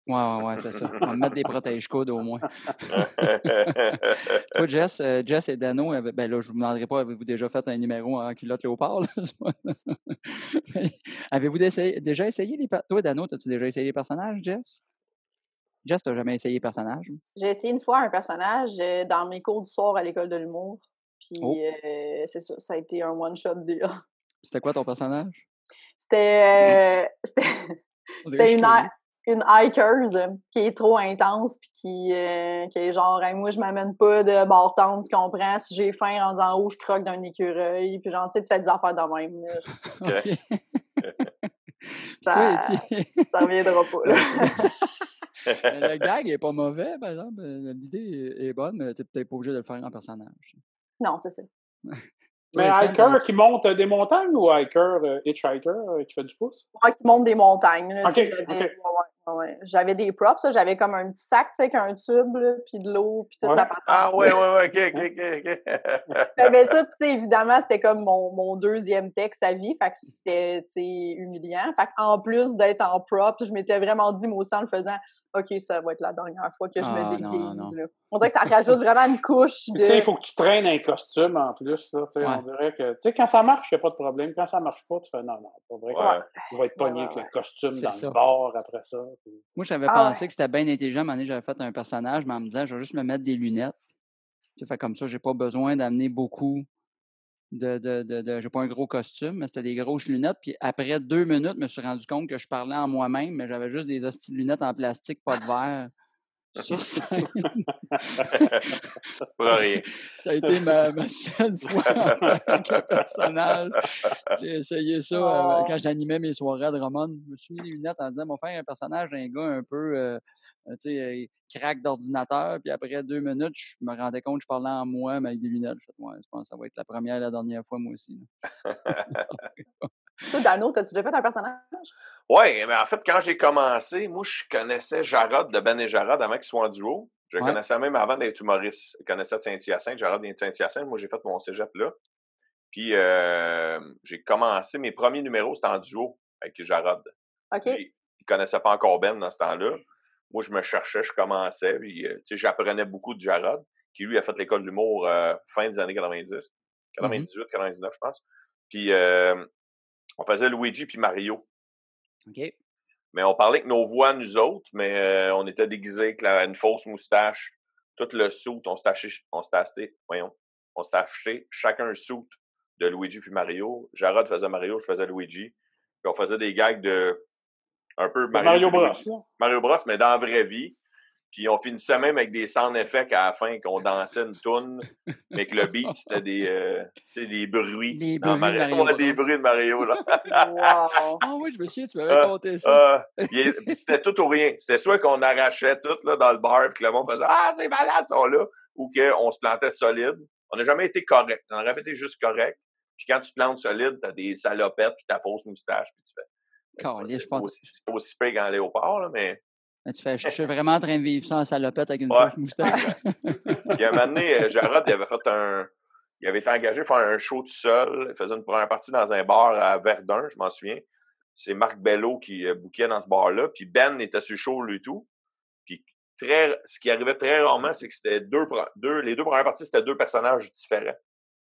Speaker 1: Ouais, ouais, ouais, c'est ça. On va mettre des protège-coudes au moins. Toi, Jess, euh, Jess et Dano, ben là, je ne vous demanderai pas, avez-vous déjà fait un numéro en culotte léopard? avez-vous déjà essayé les personnages? Toi, Dano, as-tu déjà essayé les personnages, Jess? Jess, tu n'as jamais essayé les personnages?
Speaker 2: J'ai essayé une fois un personnage euh, dans mes cours du soir à l'école de l'humour. Puis, oh. euh, c'est ça, ça a été un one-shot deal.
Speaker 1: C'était quoi ton personnage?
Speaker 2: C'était. C'était une, une hikers qui est trop intense puis qui, euh, qui est genre moi je m'amène pas de bord tu comprends? Si j'ai faim rendu en haut je croque d'un écureuil puis genre tu sais des affaires de même
Speaker 1: là.
Speaker 2: ça ça reviendra pas là.
Speaker 1: le gag n'est pas mauvais, par exemple. L'idée est bonne, mais tu n'es peut-être pas obligé de le faire en personnage.
Speaker 2: Non, c'est ça.
Speaker 4: Mais hiker qui monte des montagnes ou hiker, euh, hitchhiker euh, qui fait du pouce?
Speaker 2: Ouais, qui monte des montagnes.
Speaker 4: Okay,
Speaker 2: J'avais des props, j'avais comme un petit sac, tu sais, avec un tube, puis de l'eau, puis toute la patente.
Speaker 3: Ah ouais, ouais, ouais, ok, ok, ok.
Speaker 2: j'avais ça, puis évidemment, c'était comme mon, mon, deuxième texte à vie, fait que c'était, humiliant. Fait en plus d'être en props, je m'étais vraiment dit, moi aussi, en le faisant, OK, ça va être la dernière fois que je me ah, déguise. On dirait que ça rajoute vraiment une couche de.
Speaker 4: Tu sais, il faut que tu traînes un costume en plus. Là, On dirait que. Tu sais, quand ça marche, il n'y a pas de problème. Quand ça marche pas, tu fais non, non. C'est vrai ouais. tu vas être pogné avec le costume dans le bord après ça.
Speaker 1: Moi, j'avais ah, pensé que c'était bien intelligent. À un j'avais fait un personnage, mais en me disant, je vais juste me mettre des lunettes. Tu fait comme ça, j'ai pas besoin d'amener beaucoup de, de, de, de j'ai pas un gros costume, mais c'était des grosses lunettes. Puis après deux minutes, je me suis rendu compte que je parlais en moi-même, mais j'avais juste des lunettes en plastique, pas de verre. Sur scène. ça a été ma, ma seule fois avec le personnage. J'ai essayé ça euh, quand j'animais mes soirées à Drummond. Je me suis mis des lunettes en disant, mon faire un personnage, un gars un peu euh, tu sais, craque d'ordinateur. Puis après deux minutes, je me rendais compte que je parlais en moi, mais avec des lunettes. Je, ouais, je pense que ça va être la première et la dernière fois, moi aussi.
Speaker 2: Toi, Dano, as-tu déjà fait un personnage?
Speaker 3: Oui, mais en fait, quand j'ai commencé, moi, je connaissais Jarod de Ben et Jarod avant qu'ils soient en duo. Je connaissais même avant d'être humoriste. Je connaissais de Saint-Hyacinthe. Jarod vient de Saint-Hyacinthe. Moi, j'ai fait mon cégep là. Puis, euh, j'ai commencé mes premiers numéros, c'était en duo avec Jarod.
Speaker 2: OK.
Speaker 3: Il ne connaissait pas encore Ben dans ce temps-là moi, je me cherchais, je commençais, puis, euh, j'apprenais beaucoup de Jarod, qui lui a fait l'école de l'humour euh, fin des années 90, 98, 99, je pense. Puis, euh, on faisait Luigi puis Mario.
Speaker 1: OK.
Speaker 3: Mais on parlait avec nos voix, nous autres, mais on était déguisés avec une fausse moustache, tout le soute, on s'était acheté, on acheté, voyons, on s'était acheté chacun un soute de Luigi puis Mario. Jarod faisait Mario, je faisais Luigi. Puis on faisait des gags de un peu
Speaker 4: Mario, Bros.
Speaker 3: Mario Bros, mais dans la vraie vie. Puis on finissait même avec des sound effects à la fin, qu'on dansait une toune, mais que le beat, c'était des, euh, des bruits.
Speaker 1: Des bruits Mario.
Speaker 3: On a des bruits de Mario, là.
Speaker 2: wow.
Speaker 1: Ah oui, je me souviens, tu m'avais raconté ça.
Speaker 3: Euh, c'était tout ou rien. C'était soit qu'on arrachait tout là, dans le bar, puis que le monde faisait « Ah, c'est malade, ils sont là! » ou qu'on se plantait solide. On n'a jamais été correct. On aurait été juste correct. Puis quand tu te plantes solide, t'as des salopettes, puis ta fausse moustache, puis tu fais c'est pas, pas aussi pire qu'en léopard, là, mais.
Speaker 1: mais tu fais, je suis vraiment en train de vivre ça en salopette avec une ouais. moustache.
Speaker 3: Puis à un moment donné, euh, Jarod, il avait fait un. Il avait été engagé pour faire un show tout seul. Il faisait une première partie dans un bar à Verdun, je m'en souviens. C'est Marc Bello qui euh, bouquait dans ce bar-là. Puis Ben était sur show, lui, tout. Puis très, ce qui arrivait très rarement, c'est que c'était deux, deux. Les deux premières parties, c'était deux personnages différents.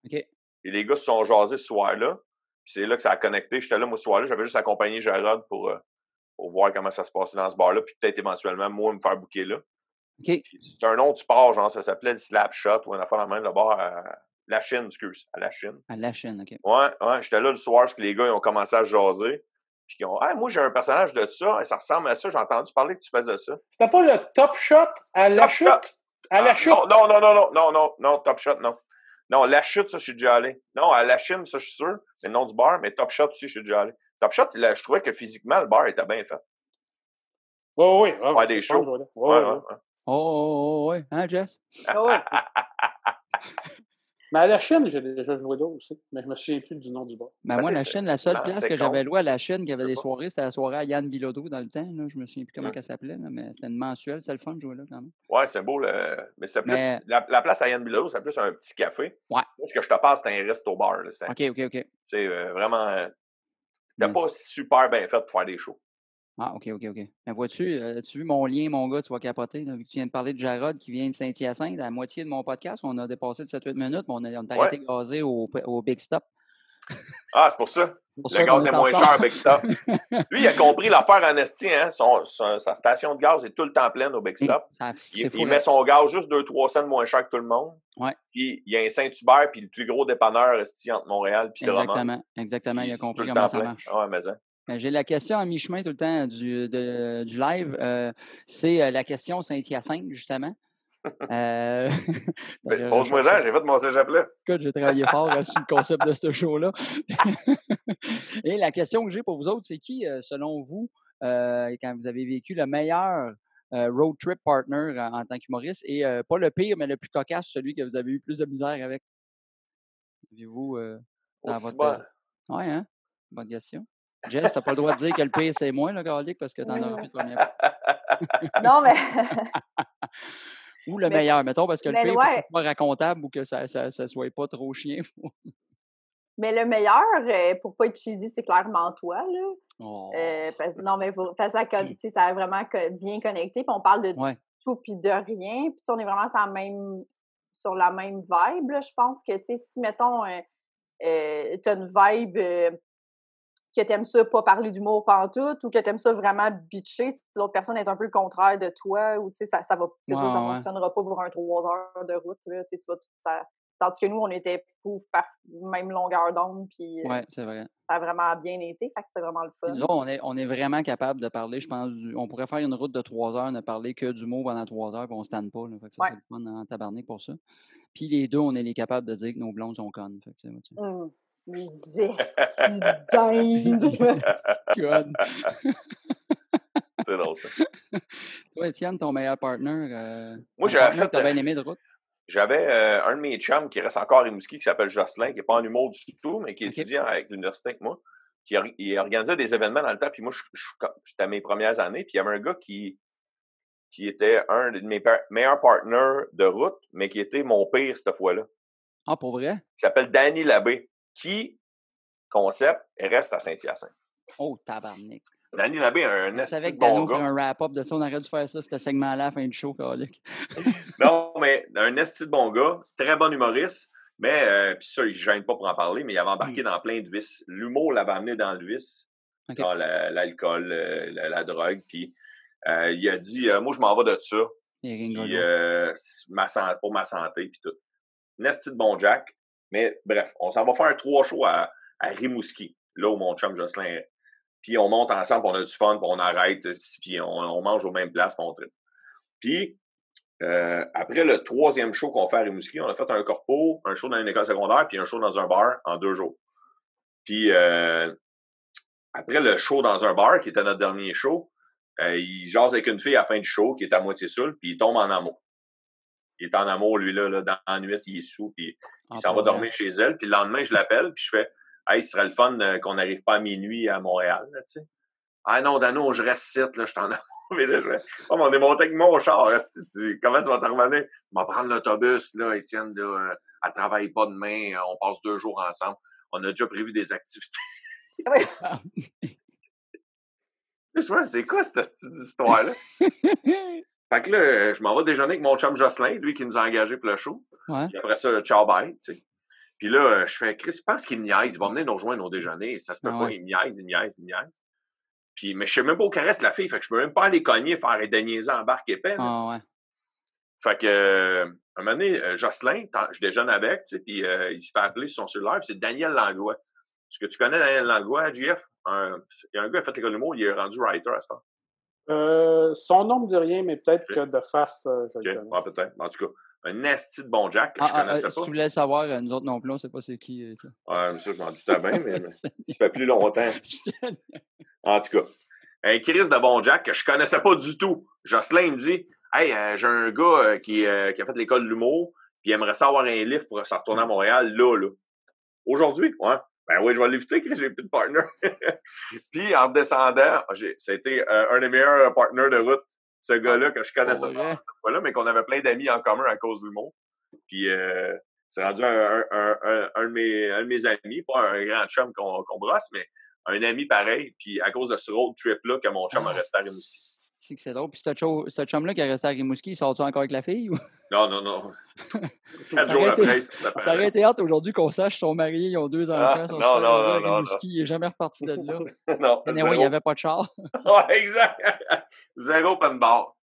Speaker 1: OK.
Speaker 3: Et les gars se sont jasés ce soir-là c'est là que ça a connecté. J'étais là, moi, ce soir-là. J'avais juste accompagné Jarod pour, euh, pour voir comment ça se passait dans ce bar-là. Puis peut-être éventuellement, moi, me faire bouquer là.
Speaker 1: Okay.
Speaker 3: C'est un nom du sport, genre, ça s'appelait le Slapshot ou un affaire la même, le bar à la Chine, excuse, à la Chine.
Speaker 1: À la Chine, OK.
Speaker 3: Ouais, ouais. J'étais là le soir parce que les gars, ils ont commencé à jaser. Puis ils ont, hey, moi, j'ai un personnage de ça, et ça ressemble à ça. J'ai entendu parler que tu faisais ça.
Speaker 4: C'était pas le Top Shot à la chute? À la ah, chute?
Speaker 3: Non, non, non, non, non, non, non, Top Shot, non. Non, la chute, ça, je suis déjà allé. Non, à la Chine, ça, je suis sûr. C'est le nom du bar, mais Top Shot aussi, je suis déjà allé. Top Shot, je trouvais que physiquement, le bar était bien fait.
Speaker 4: Oui, oui,
Speaker 3: oui. Ouais, des shows. Ouais, ouais, ouais.
Speaker 1: Oh, oh, oh, ouais. Hein, Jess?
Speaker 2: Oh,
Speaker 4: Mais à la chaîne, j'ai déjà joué d'autres aussi, mais je me souviens plus du nom du bar.
Speaker 1: Ben, moi, la chaîne, la seule place que j'avais loué à la chaîne qui avait des soirées, c'était la soirée à Yann Bilodeau dans le temps. Là. Je me souviens plus comment elle s'appelait, mais c'était une mensuelle. C'était le fun de jouer là quand même.
Speaker 3: Ouais, c'est beau. Le... Mais c'est plus. La, place à Yann Bilodeau, c'est plus un petit café.
Speaker 1: Ouais.
Speaker 3: Ce que je te passe, c'est un resto bar. Là.
Speaker 1: OK, OK, OK.
Speaker 3: C'est euh, vraiment. T'as pas super bien fait pour faire des shows.
Speaker 1: Ah, OK, OK, OK. Mais vois-tu, euh, as-tu vu mon lien, mon gars, tu vas capoter, vu que tu viens de parler de Jarod qui vient de Saint-Hyacinthe, à la moitié de mon podcast, on a dépassé de 7-8 minutes, mais on a, on a arrêté gazer au, au Big Stop.
Speaker 3: Ah, c'est pour ça. le gaz est moins cher, Big Stop. Lui, il a compris l'affaire en esti, hein. Son, sa station de gaz est tout le temps pleine au Big Stop. il, met son gaz juste 2-3 cents moins cher que tout le monde.
Speaker 1: Ouais.
Speaker 3: Puis il y a un Saint-Hubert, puis le plus gros dépanneur esti entre Montréal et
Speaker 1: Exactement, exactement. Il a compris comment ça marche.
Speaker 3: Ah, mais ça.
Speaker 1: Ben, j'ai la question à mi-chemin tout le temps du, du live. Euh, c'est euh, la question Saint-Hyacinthe, justement.
Speaker 3: Euh, ben, pose-moi ça, j'ai fait mon cégep là.
Speaker 1: Écoute, j'ai travaillé fort sur le concept de ce show-là. Et la question que j'ai pour vous autres, c'est qui, selon vous, quand vous avez vécu le meilleur road trip partner en, tant qu'humoriste. Et pas le pire, mais le plus cocasse, celui que vous avez eu plus de misère avec? Avez-vous dans votre. Oui, hein? Bonne question. Jess, t'as pas le droit de dire que le pire, c'est moi, le garlic, parce que t'en as plus de première
Speaker 2: Non, mais.
Speaker 1: ou le meilleur, mettons, parce que le pire, ouais. pas racontable ou que ça, ça, ça soit pas trop chien.
Speaker 2: mais le meilleur, euh, pour pas être cheesy, c'est clairement toi, là. Oh. Euh, non, mais pour, parce que ça a vraiment bien connecté. Puis on parle de tout puis de rien. Puis on est vraiment sur la même, sur la même vibe, là, Je pense que, tu sais, si, mettons, euh, euh tu as une vibe que t'aimes ça pas parler d'humour pantoute ou que t'aimes ça vraiment bitcher si l'autre personne est un peu le contraire de toi ou tu sais ça ça va ça fonctionnera pas pour un trois heures de route là, tu vas ça, tandis que nous on était pour par même longueur d'onde puis
Speaker 1: euh, ouais, c'est vrai.
Speaker 2: ça a vraiment bien été fait que c'était vraiment le fun.
Speaker 1: Nous, on est on est vraiment capable de parler je pense on pourrait faire une route de trois heures ne parler que d'humour pendant trois heures puis on se tanne pas là, fait que ça, c'est le fun en tabarnak pour ça. Puis les deux on est les capables de dire que nos blondes sont connes fait que,
Speaker 2: mmh. Les estis dindes.
Speaker 3: C'est drôle, ça.
Speaker 1: Toi, Étienne, ton meilleur partner, euh,
Speaker 3: Moi, j'avais fait.
Speaker 1: T'as bien aimé de route?
Speaker 3: J'avais euh, un de mes chums qui reste encore à Rimouski, qui s'appelle Jocelyn, qui n'est pas en humour du tout, mais qui étudie avec l'université avec moi. Qui il organisait des événements dans le temps, puis moi, j'étais à mes premières années, puis il y avait un gars qui, qui était un de mes meilleurs partners de route, mais qui était mon pire cette fois-là.
Speaker 1: Ah, pour vrai?
Speaker 3: Il s'appelle Danny Labbé qui, concept, reste à Saint-Hyacinthe.
Speaker 1: Oh, tabarnak.
Speaker 3: Danny Labbé a un esti bon gars.
Speaker 1: un wrap-up de ça, on aurait dû faire ça, ce segment-là à la fin du show, Calic.
Speaker 3: non, mais un esti de bon gars, très bon humoriste, mais, euh, puis ça, il ne gêne pas pour en parler, mais il avait embarqué hmm. dans plein de vices. L'humour l'avait amené dans le vice, dans l'alcool, euh, la, drogue, puis euh, il a dit, moi, je m'en vais de ça. Ma, pour ma santé, puis tout. Un esti de bon Jack, mais bref, on s'en va faire trois shows à, à, Rimouski, là où mon chum Jocelyn est. Puis on monte ensemble, on a du fun, puis on arrête, puis on, mange aux mêmes places, puis on tripe. Puis, euh, après le troisième show qu'on fait à Rimouski, on a fait un corpo, un show dans une école secondaire, puis un show dans un bar en deux jours. Puis, euh, après le show dans un bar, qui était notre dernier show, euh, il jase avec une fille à la fin du show qui est à moitié seule, puis il tombe en amour. Il est en amour, lui, là, dans la nuit, il est sous, puis il s'en va dormir chez elle. Puis le lendemain, je l'appelle, puis je fais Hey, ce serait le fun euh, qu'on n'arrive pas à minuit à Montréal, tu sais. Ah non, Dano, je reste site, là, je t'en mais là, je oh, on est monté avec mon char. Tu, comment tu vas te revenir? On va prendre l'autobus, là, Étienne, là, euh, elle travaille pas demain, euh, on passe deux jours ensemble. On a déjà prévu des activités. Ah c'est quoi cette, cette histoire-là? Fait que là, je m'en vais déjeuner avec mon chum Jocelyn, lui qui nous a engagés pour le show. Puis après ça, ciao bye, tu sais. Puis là, je fais, Chris, je pense qu'il me niaise, il va venir nous rejoindre au déjeuner. Ça se peut ah pas, il me niaise, il me niaise, il me niaise. Puis, mais je sais même pas où caresse la fille, fait que je peux même pas aller cogner, faire des niaiser en barque épais.
Speaker 1: Ah ouais.
Speaker 3: Fait que, euh, un moment donné, euh, Jocelyn, je déjeune avec, tu sais, puis euh, il se fait appeler sur son cellulaire, c'est Daniel Langlois. Est-ce que tu connais Daniel Langlois, JF? il y a un gars qui a fait l'école du mot, il est rendu writer à ce temps.
Speaker 4: Euh, son nom ne me dit rien, mais peut-être que de face, euh, je
Speaker 3: le connais. peut-être. En tout cas, un nasty de bon Jack que
Speaker 1: ah,
Speaker 3: je connaissais
Speaker 1: ah,
Speaker 3: pas. Si
Speaker 1: tu voulais savoir, euh, nous autres non plus, on ne sait pas c'est qui.
Speaker 3: Ça. Ouais, mais ça, je m'en doutais bien, mais, ça fait plus longtemps. en tout cas, un Chris de bon Jack que je connaissais pas du tout. Jocelyn me dit Hey, j'ai un gars qui, qui, a fait l'école de l'humour, puis il aimerait savoir un livre pour se retourner à Montréal, là, là. Aujourd'hui, ouais. Ben oui, je vais l'éviter, que j'ai plus de partner. puis en descendant, c'était euh, un des meilleurs partners de route, ce ah, gars-là que je connaissais pas cette fois-là, mais qu'on avait plein d'amis en commun à cause de l'humour. Puis euh, c'est rendu un, un, un, un, de mes, un de mes amis, pas un grand chum qu'on brosse, mais un ami pareil. Puis à cause de ce road trip-là que mon chum a ah, resté à Rimouski.
Speaker 1: C'est que c'est drôle. Puis ce chum-là qui est resté à Rimouski, il sort-tu encore avec la fille? Ou?
Speaker 3: Non, non, non. Quatre jours après,
Speaker 1: ça aurait été hâte aujourd'hui qu'on sache qu'ils sont mariés, ils ont deux ah, enfants, sont non, non, non, Rimouski, il n'est jamais reparti de là.
Speaker 3: non,
Speaker 1: il n'y avait pas de char.
Speaker 3: ouais, exact. Zéro open bar.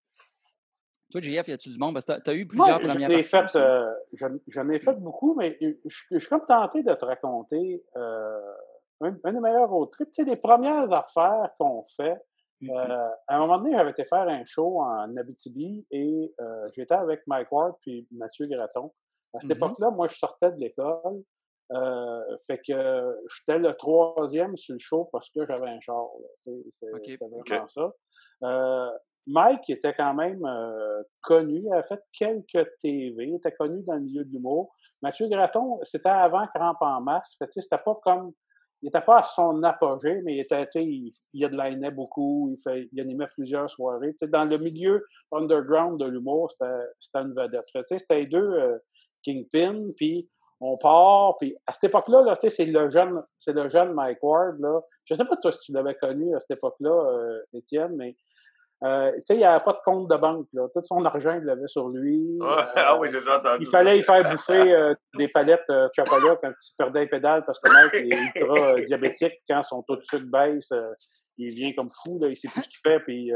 Speaker 1: Toi, JF, y a-tu du monde? Parce que tu as, eu plusieurs
Speaker 4: Moi, premières fait, euh, J'en ai fait beaucoup, mais je, suis comme tenté de te raconter euh, un, un, des meilleurs road trips. Tu sais, les premières affaires qu'on fait, euh, à un moment donné, j'avais été faire un show en Abitibi et euh, j'étais avec Mike Ward puis Mathieu Graton. À cette mmh époque-là, moi, je sortais de l'école Euh, fait que j'étais le troisième sur le show parce que j'avais un char. C'est vraiment ça. Mike était quand même connu, il a fait quelques TV, il était connu dans le milieu de l'humour. Mathieu Graton, c'était avant Cramp en masse. C'était pas comme il n'était pas à son apogée, mais il était, il, il beaucoup, il, fait, il animait plusieurs soirées. dans le milieu underground de l'humour, c'était une vedette. C'était les deux euh, Kingpin, puis on part, puis à cette époque-là, -là, c'est le jeune, c'est le jeune Mike Ward, là. Je sais pas toi si tu l'avais connu à cette époque-là, euh, Étienne, mais euh, tu sais, il n'y avait pas de compte de banque. Là. Tout son argent, il l'avait sur lui.
Speaker 3: ah oui, j'ai déjà entendu.
Speaker 4: Il fallait y faire bouffer euh, des palettes euh, de chocolat quand il perdait les pédales parce que Mike est ultra diabétique. Quand son taux de sucre baisse, il vient comme fou. Là, il sait plus ce qu'il fait. Puis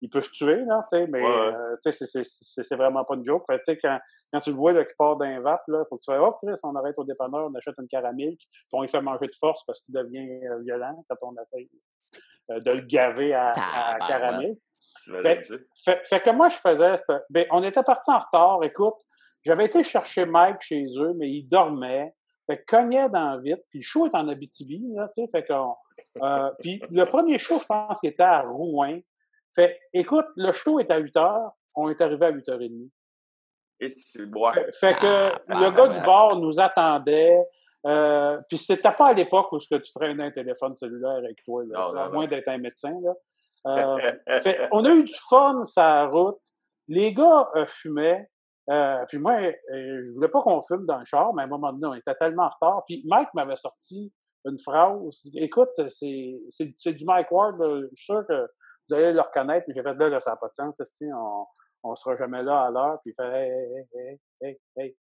Speaker 4: il peut se tuer. Là, mais tu sais, c'est vraiment pas une joke. Fait, quand, quand tu le vois là, qui part d'un vape, il faut que tu fasses Oh, Chris, on arrête au dépanneur, on achète une caramel. On lui fait manger de force parce qu'il devient violent quand on essaie de le gaver à, à caramel. Fait, fait, que moi, je faisais. Ben, on était parti en retard. Écoute, j'avais été chercher Mike chez eux, mais il dormait. Fait que cognait dans vite. Puis le show est en Abitibi, là, tu sais. Fait que, euh, puis le premier show, je pense qu'il était à Rouen. Fait, écoute, le show est à 8 heures. On est arrivé à 8h30.
Speaker 3: Et c'est bon.
Speaker 4: Fait, que ah, le gars du bar nous attendait. Euh, puis c'était pas à l'époque où tu traînais un téléphone cellulaire avec toi, là, à moins d'être un médecin. Là. Euh, on a eu du fun la route. Les gars euh, fumaient. Euh, puis moi, je voulais pas qu'on fume dans le char, mais à un moment donné, on était tellement en retard. Puis Mike m'avait sorti une phrase. Écoute, c'est du Mike Ward. je suis sûr que vous allez le reconnaître. J'ai fait là, là ça n'a pas de sens. On, on sera jamais là à l'heure. Puis il fait hey, hey, hey, hey,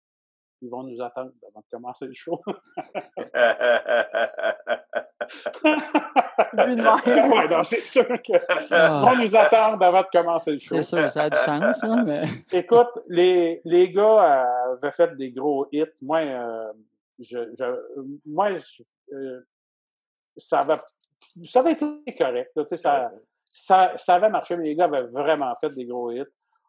Speaker 4: ils vont nous attendre avant de commencer le show. c'est sûr qu'ils ah. vont nous attendre avant de commencer le show.
Speaker 1: C'est sûr, ça a du sens, hein, mais...
Speaker 4: Écoute, les, les gars avaient fait des gros hits. Moi, euh, je, moi euh, ça, avait, ça avait été correct. ça, ça, ça avait marché, mais les gars avaient vraiment fait des gros hits.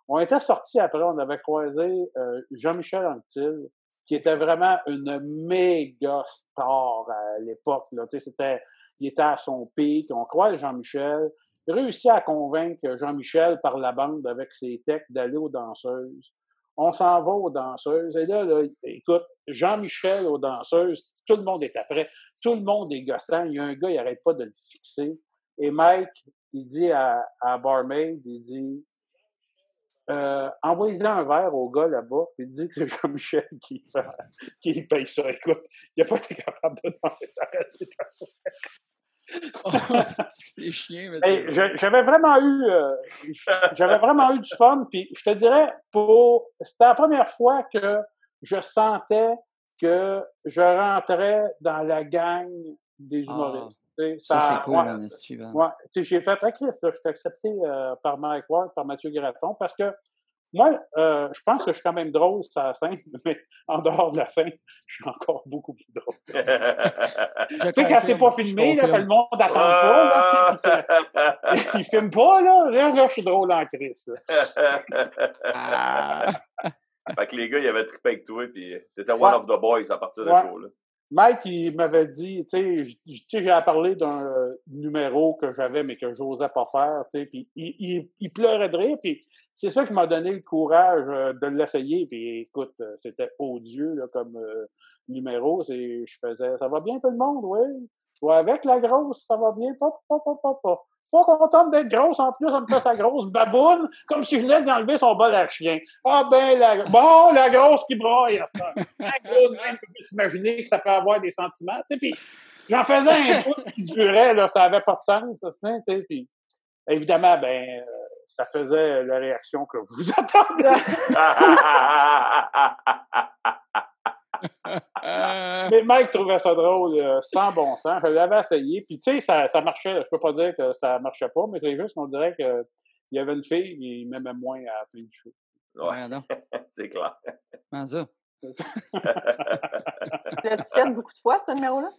Speaker 4: On était sortis après, on avait croisé euh, Jean-Michel Anctil, qui était vraiment une méga star à l'époque. C'était, il était à son pic. On croit Jean-Michel. Il réussit à convaincre Jean-Michel par la bande avec ses textes d'aller aux danseuses. On s'en va aux danseuses. Et là, écoute, Jean-Michel aux danseuses, tout le monde est après. Tout le monde est gossant. Il y a un gars, il n'arrête pas de le fixer. Et Mike, il dit à, à Barmaid, il dit, euh, envoyez un verre au gars là-bas, puis dit que c'est Jean-Michel qui, qui paye ça. Écoute, il n'a pas été capable de s'en situation.
Speaker 1: oh, c'est chiant,
Speaker 4: j'avais vraiment eu euh, j'avais vraiment eu du fun puis je te dirais pour c'était la première fois que je sentais que je rentrais dans la gang des ah, humoristes.
Speaker 1: ça, c'est cool,
Speaker 4: ouais, J'ai fait, OK, je suis accepté euh, par Mike Ward, par Mathieu Graton, parce que moi, euh, je pense que je suis quand même drôle sur la scène, mais en dehors de la scène, je suis encore beaucoup plus drôle. tu sais, quand c'est pas filmé, là, le monde n'attend pas, là, il filme pas, là, là, là, je suis drôle en crise.
Speaker 3: ah. Fait que les gars, ils avaient trippé avec toi, puis t'étais one of the boys à partir de ce jour-là.
Speaker 4: Mike, il m'avait dit, tu sais, j'ai parlé d'un euh, numéro que j'avais, mais que j'osais pas faire, tu sais, puis il, pleurait de rire, puis c'est ça qui m'a donné le courage euh, de l'essayer, puis écoute, euh, c'était odieux, là, comme numéro, c'est, je faisais, ça va bien tout le monde, oui? Ouais, avec la grosse, ça va bien, pas, pas, pas, pas, pas. Pas contente d'être grosse, en plus, ça me fait sa grosse baboune, comme si je venais d'enlever son bol à chien. Ah ben, la, bon, la grosse qui broye à temps. La grosse, même, peut s'imaginer que ça peut avoir des sentiments, tu sais, puis j'en faisais un truc qui durait, là, ça avait pas de sens, ça, tu puis évidemment, ben, euh, ça faisait la réaction que vous attendez. Mais Mike trouvait ça drôle, euh, sans bon sens. Je l'avais essayé, puis tu sais, ça, ça marchait. Je peux pas dire que ça marchait pas, mais c'est juste qu'on dirait qu'il y avait une fille, il m'aimait moins à la fin du show.
Speaker 3: Ouais, c'est clair.
Speaker 1: Comment ça?
Speaker 2: L'as-tu fait beaucoup de fois, ce numéro-là?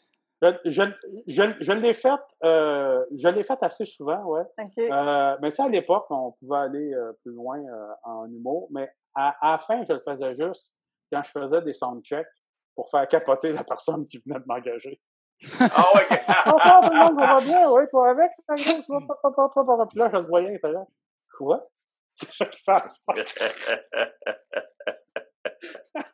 Speaker 4: Je, je, je, je l'ai fait, euh, je l'ai fait assez souvent, ouais. Euh, mais ça, à l'époque, on pouvait aller euh, plus loin euh, en humour. Mais à, à, la fin, je le faisais juste quand je faisais des soundchecks. pour faire capoter la personne qui venait de m'engager.
Speaker 3: Ah ouais!
Speaker 4: Bonsoir tout le monde, ça va bien? Oui, toi avec? Puis là, je le voyais, il fait là. Quoi? C'est ça qu'il fasse.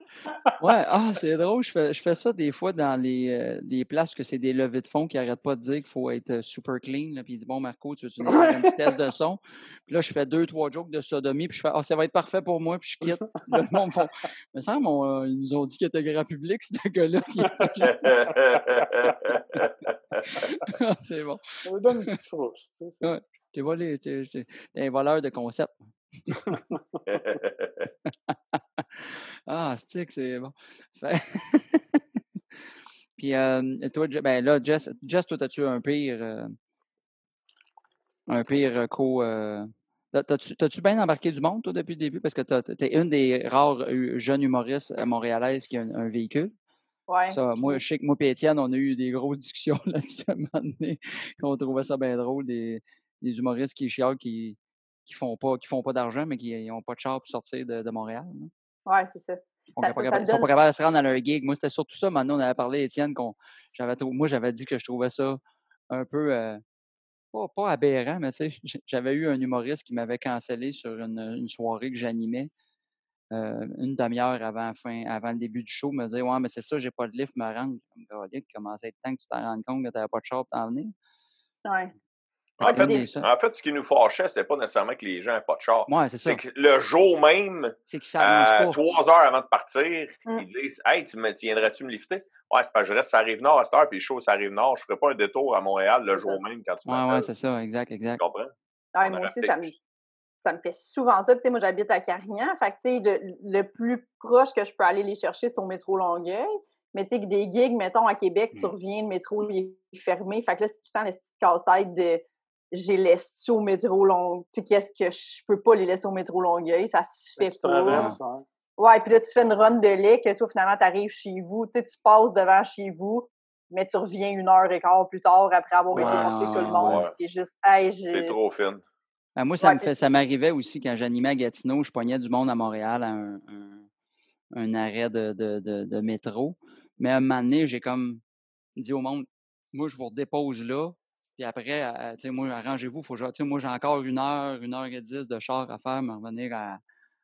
Speaker 1: ouais, ah, c'est drôle. Je fais, je fais ça des fois dans les, euh, les places que c'est des levées de fonds qui n'arrêtent pas de dire qu'il faut être euh, super clean. Là, puis il dit Bon, Marco, tu veux une, un petit test de son? Puis là, je fais deux, trois jokes de sodomie. Puis je fais Ah, ça va être parfait pour moi. Puis je quitte. le monde font Mais ça, euh, ils nous ont dit qu'il était grand public, ce gars-là. c'est bon.
Speaker 4: Ça me donne une petite frousse.
Speaker 1: Ouais. T'es un voleur de concept. ah, stick, c'est bon. Puis, euh, toi, ben là, Jess, Jess toi, as-tu un pire, euh, un pire co. Euh, T'as-tu bien embarqué du monde, toi, depuis le début? Parce que t'es une des rares jeunes humoristes montréalaises qui a un, véhicule.
Speaker 2: Ouais.
Speaker 1: Ça, moi, je sais que moi et Étienne, on a eu des grosses discussions là-dessus à un moment donné, qu'on trouvait ça bien drôle, des, des humoristes qui chialent, qui, qui font pas qui font pas d'argent, mais qui n'ont pas de char pour sortir de, de Montréal.
Speaker 2: Oui, c'est ça.
Speaker 1: Ils sont, pas, capables de se rendre à leur gig. Moi, c'était surtout ça. Maintenant, on avait parlé, Étienne, qu'on j'avais moi, j'avais dit que je trouvais ça un peu euh, pas, pas, aberrant, mais tu sais, j'avais eu un humoriste qui m'avait cancellé sur une, une soirée que j'animais. Euh, une demi-heure avant fin, avant le début du show, me dire Ouais, mais c'est ça, j'ai pas de lift, me rendre. Comme, comment ça temps que tu t'en rends compte que tu n'avais pas de char pour t'en venir?
Speaker 2: Ouais.
Speaker 3: En fait, en fait, ce qui nous fâchait, c'est pas nécessairement que les gens n'aient pas de char.
Speaker 1: Ouais, c'est ça.
Speaker 3: que le jour même, euh, trois heures avant de partir, mmh. ils disent Hey, tu viendrais-tu me lifter? Ouais, c'est pas je reste, ça arrive nord à cette heure, puis le show, ça arrive nord. Je ferai pas un détour à Montréal le jour même quand tu
Speaker 1: Ouais, ouais, c'est ça, exact, exact.
Speaker 3: Tu comprends?
Speaker 2: Ouais, moi aussi, ça me, ça me fait souvent ça. Tu sais, moi, j'habite à Carignan. Fait que, tu sais, le, plus proche que je peux aller les chercher, c'est au métro Longueuil. Mais tu sais, des gigs, mettons, à Québec, tu mmh. reviens, le métro il est fermé. Fait que là, c'est tout le temps le petit casse-tête de j'ai laissé au métro Longueuil. Tu sais, qu'est-ce que je peux pas les laisser au métro Longueuil? Ça se fait pas. Hein. Ouais, puis là, tu fais une run de lait que toi, finalement, tu arrives chez vous. Tu sais, tu passes devant chez vous, mais tu reviens une heure et quart plus tard après avoir été avec tout le monde. Et juste, hey,
Speaker 3: C'est trop fin.
Speaker 1: Ben, moi, ça me fait, ça m'arrivait aussi quand j'animais à Gatineau, je pognais du monde à Montréal à un, un, arrêt de, de, de, métro. Mais à un moment donné, j'ai comme dit au monde, moi, je vous redépose là, puis après, euh, tu sais, moi, arrangez-vous, faut sais, moi, j'ai encore une heure, une heure et dix de char à faire, me revenir à,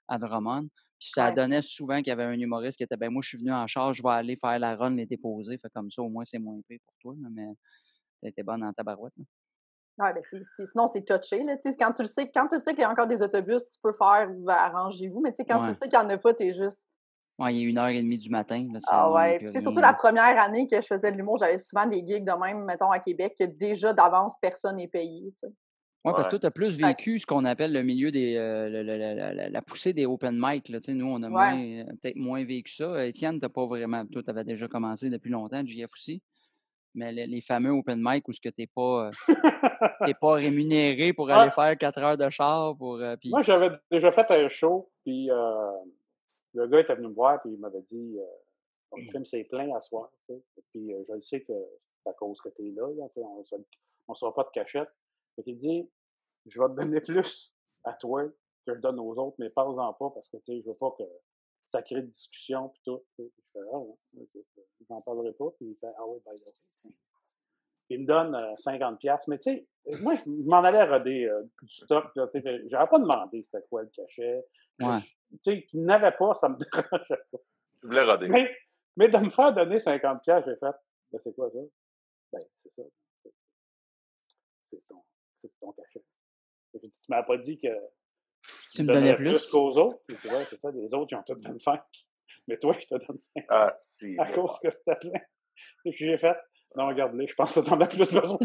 Speaker 1: à Drummond. Puis ça donnait souvent qu'il y avait un humoriste qui était, ben moi, je suis venu en charge, je vais aller faire la run, les déposer. Fait comme ça, au moins, c'est moins pire pour toi, là, mais t'étais bonne dans ta barouette.
Speaker 2: Oui, ben sinon, c'est touché. Là, quand tu le sais, quand tu sais qu'il y a encore des autobus, tu peux faire arrangez-vous, mais quand tu sais qu'il n'y en a pas, tu es juste
Speaker 1: Ouais, il est une heure et demie du matin.
Speaker 2: ah ouais. C'est surtout la première année que je faisais de l'humour, j'avais souvent des gigs de même, mettons, à Québec, que déjà d'avance, personne n'est payé.
Speaker 1: Oui, parce que toi, tu as plus vécu ce qu'on appelle le milieu des. Euh, la, poussée des open mic. Là. Nous, on a euh, peut-être moins vécu ça. Étienne, tu pas vraiment. Toi, tu avais déjà commencé depuis longtemps, JF aussi. Mais les, fameux open mic où ce que tu n'es pas, euh, pas rémunéré pour aller faire quatre heures de char. Pour,
Speaker 4: Moi, j'avais déjà fait un show, puis le gars était venu me voir, puis il m'avait dit euh, film mmh. c'est plein à soir. Puis euh, je le sais que c'est à cause que tu es là, on ne sera pas de cachette. il dit Je vais te donner plus à toi que je donne aux autres, mais parle-en pas parce que je veux pas que ça crée de discussion puis tout. Je fais Ah, je n'en parlerai pas. Puis il fait Ah oui, ben, il me donne 50 euh, Mais tu sais, moi, je m'en allais roder euh, du stock. J'aurais pas demandé c'était quoi le cachet.
Speaker 1: Ouais.
Speaker 4: Tu sais, qu'il n'avait pas, ça me dérangeait pas.
Speaker 3: Je voulais roder.
Speaker 4: Mais, de me faire donner 50 j'ai fait, ben c'est quoi ça? Ben, c'est ça. C'est ton, ton cachet. Tu m'as pas dit que
Speaker 1: tu me donnais plus,
Speaker 4: plus qu'aux autres. c'est vrai, c'est ça, les autres, ils ont tous 25. Mais toi, je te donne 5.
Speaker 3: Ah, si.
Speaker 4: À cause que c'était plein. Et puis j'ai fait, non, regarde-les, je pense que t'en as plus besoin.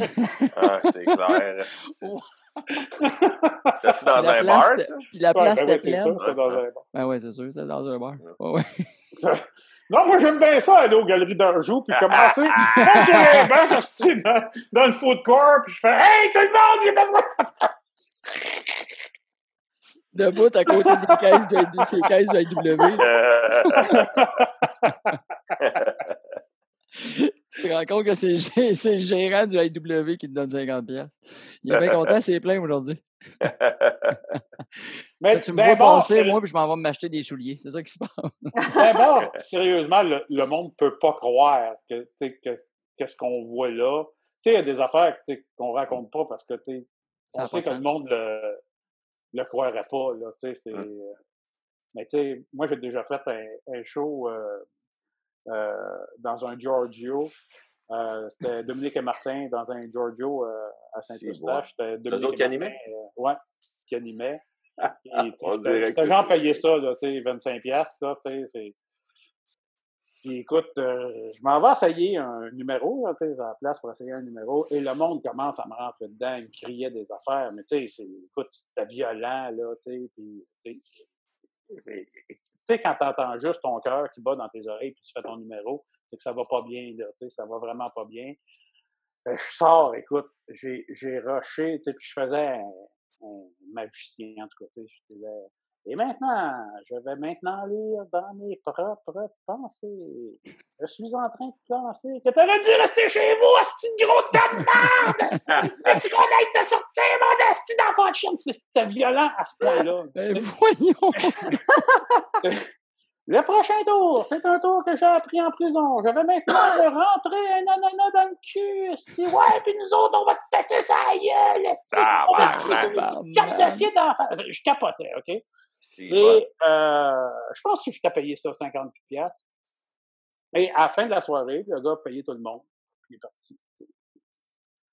Speaker 3: ah, c'est clair. C'était dans un bar, ça?
Speaker 1: Puis la place
Speaker 4: ben
Speaker 1: était
Speaker 4: pleine. C'était dans un bar.
Speaker 1: Ben oui, c'est sûr, c'était dans un bar. Ouais, ouais.
Speaker 4: Non, moi, j'aime bien ça, aller aux galeries d'un jour, puis commencer. Quand j'ai les bains, je suis dans, dans le food court, puis je fais Hey, tout le monde, j'ai besoin
Speaker 1: de Debout à côté des caisses de, ces caisses de AW. rends compte que c'est le gérant du AW qui te donne 50 pièces. Il est bien content, c'est plein aujourd'hui. Mais tu me ben vois passer, moi, puis je m'en vais m'acheter des souliers. C'est ça qui se passe.
Speaker 4: Mais bon, sérieusement, le, monde ne peut pas croire que, que, que ce qu'on voit là. Tu sais, il y a des affaires qu'on ne raconte pas parce que on sait que le monde le, le croirait pas. Là, hum. Mais tu sais, moi, j'ai déjà fait un, show euh, dans un Giorgio. c'était Dominique et Martin dans un Giorgio à Saint-Eustache. C'était
Speaker 3: Dominique qui animait?
Speaker 4: ouais, qui animait. C'était genre payé ça, là, tu sais, 25 pièces tu sais, puis écoute, euh, je m'en vais essayer un numéro, tu sais, à la place pour essayer un numéro, et le monde commence à me rentrer dedans, il me criait des affaires, mais tu sais, écoute, c'était violent, là, tu sais, tu sais, quand t'entends juste ton cœur qui bat dans tes oreilles puis tu fais ton numéro, c'est que ça va pas bien, tu ça va vraiment pas bien. je sors, écoute, j'ai, rushé, tu sais, puis je faisais un, magicien, en tout cas, tu je disais, et maintenant, je vais maintenant lire dans mes propres pensées. Je suis en train de penser que t'aurais dû rester chez vous, asti de gros tas de merde! Mais tu connais te sortir, mon asti d'enfant de chien! C'était violent à ce point-là.
Speaker 1: Ben voyons!
Speaker 4: Le prochain tour, c'est un tour que j'ai appris en prison. Je vais maintenant rentrer un ananas dans le cul. Si, ouais, puis nous autres, on va te fesser ça gueule. Ah, on va te carte Je capotais, OK? Et euh, je pense que je t'ai payé ça 50 pièces. Et à la fin de la soirée, le gars a payé tout le monde. Il est parti.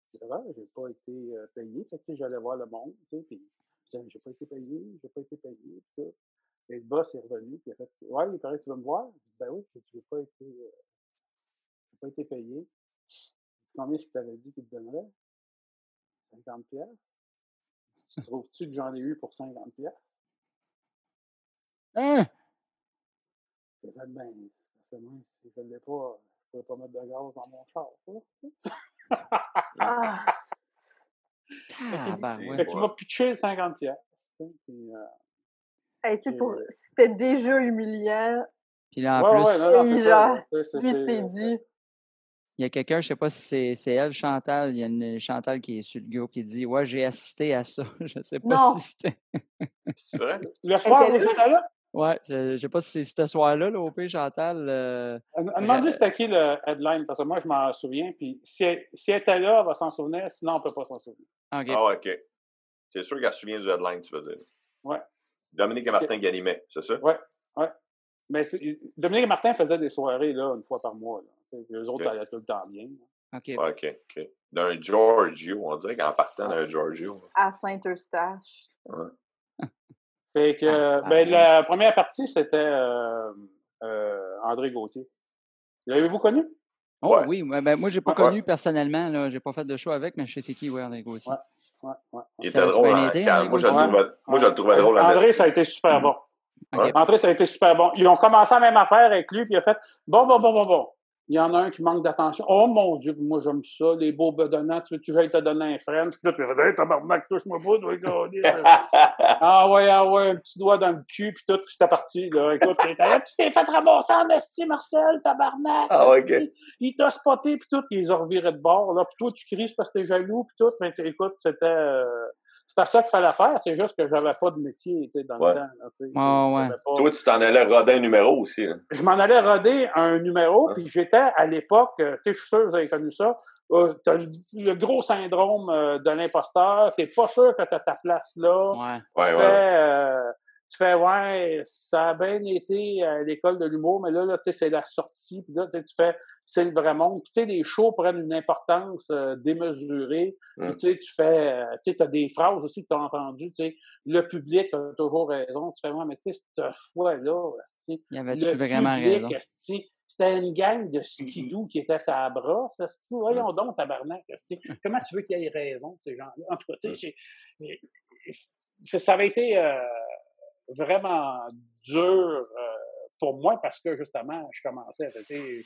Speaker 4: C'est vrai, j'ai pas été euh, payé. Fait que, j'allais voir le monde, tu sais, puis j'ai pas été payé, j'ai pas été payé, tout. Et le boss est revenu, puis il a fait Ouais, il paraît que tu vas me voir. ben oui, j'ai pas été euh, j'ai pas été payé. Combien est-ce que tu avais dit qu'il te donnerait? 50 pièces. Tu trouves-tu que j'en ai eu pour 50 pièces? Hein? C'est ça ben, c'est moi, si je ne l'ai pas, je ne pas mettre de gaz dans mon char. ah! Ah, ouais. Fait qu'il m'a pitché 50 pièces. Puis, euh,
Speaker 2: hey, pour... Euh, c'était déjà humiliant.
Speaker 1: Puis là, en
Speaker 2: ouais, plus, ouais, non, lui s'est dit.
Speaker 1: Il y a quelqu'un, je ne sais pas si c'est elle, Chantal, il y a une Chantal qui est sur le groupe qui dit Ouais, j'ai assisté à ça. Je ne sais pas
Speaker 2: non.
Speaker 1: si c'était.
Speaker 3: c'est vrai?
Speaker 4: Le soir, vous êtes là?
Speaker 1: Ouais, je ne sais pas si c'est ce soir-là, là, au P. Chantal. Euh,
Speaker 4: Demandez c'était qui le headline, parce que moi, je m'en souviens. Puis si elle, si elle était là, elle va s'en souvenir, sinon, on ne peut pas s'en souvenir.
Speaker 3: Okay. Ah, OK. C'est sûr qu'elle se souvient du headline, tu veux dire.
Speaker 4: Ouais.
Speaker 3: Dominique et Martin qui animaient, c'est ça?
Speaker 4: Ouais, ouais. Mais Dominique et Martin faisaient des soirées, là, une fois par mois. Là. Les autres, allaient tout le temps bien.
Speaker 1: OK.
Speaker 3: OK, OK. D'un Giorgio, on dirait qu'en partant d'un Giorgio.
Speaker 2: À Saint-Eustache.
Speaker 3: Ouais.
Speaker 4: Fait que, ah, ah, ben, la première partie, c'était euh, euh, André Gauthier. L'avez-vous connu?
Speaker 1: Oh oui, ben, moi, j'ai pas connu personnellement. Là, j'ai pas fait de show avec, mais je sais c'est qui, oui, André Gauthier.
Speaker 4: Ouais, ouais,
Speaker 3: Il était drôle. Hein, moi, je le trouvais, moi, je le trouvais drôle.
Speaker 4: André, ça a été super bon. André, ça a été super bon. Ils ont commencé la même affaire avec lui, puis il a fait bon, bon, bon, bon, bon. Il y en a un qui manque d'attention. Oh mon Dieu, moi j'aime ça, les beaux bedonnants, tu veux que j'aille te donner un frère. Puis là, tu vas dire, tabarnak, touche-moi pas, toi, Ah ouais, ah ouais, un petit doigt dans le cul, puis tout, puis c'était parti. Là. Écoute, tu t'es fait ramasser en esti, Marcel, tabarnak.
Speaker 3: Ah ouais, ok.
Speaker 4: Il t'a spoté, puis tout, ils ont reviré de bord. Là, puis toi, tu cries parce que t'es jaloux, puis tout. Mais écoute, c'était. Euh, c'était ça qu'il fallait faire, c'est juste que j'avais pas de métier, tu sais, dans le temps.
Speaker 1: ouais.
Speaker 3: Toi, tu t'en allais roder un numéro aussi.
Speaker 4: Je m'en allais roder un numéro, puis j'étais à l'époque, euh, tu sais, je suis sûr que vous avez connu ça, euh, tu as le, gros syndrome euh, de l'imposteur, t'es pas sûr que tu as ta place là.
Speaker 1: Ouais.
Speaker 3: Ouais, ouais
Speaker 4: tu fais ouais, ça a bien été à l'école de l'humour, mais là, là tu sais, c'est la sortie, puis là, tu fais c'est le vrai monde. tu sais, les shows prennent une importance euh, démesurée. Puis, tu sais, tu fais, euh, tu sais, as des phrases aussi que tu as entendues, tu sais, le public a toujours raison. Tu fais, ouais, mais tu sais, cette fois-là,
Speaker 1: il y avait-tu vraiment raison?
Speaker 4: C'était une gang de skidou qui était sa brosse. Voyons donc, tabarnak. Comment tu veux qu'il y ait raison, ces gens-là? En tout cas, tu sais, ça avait été euh, vraiment dur pour moi parce que, justement, je commençais, tu sais,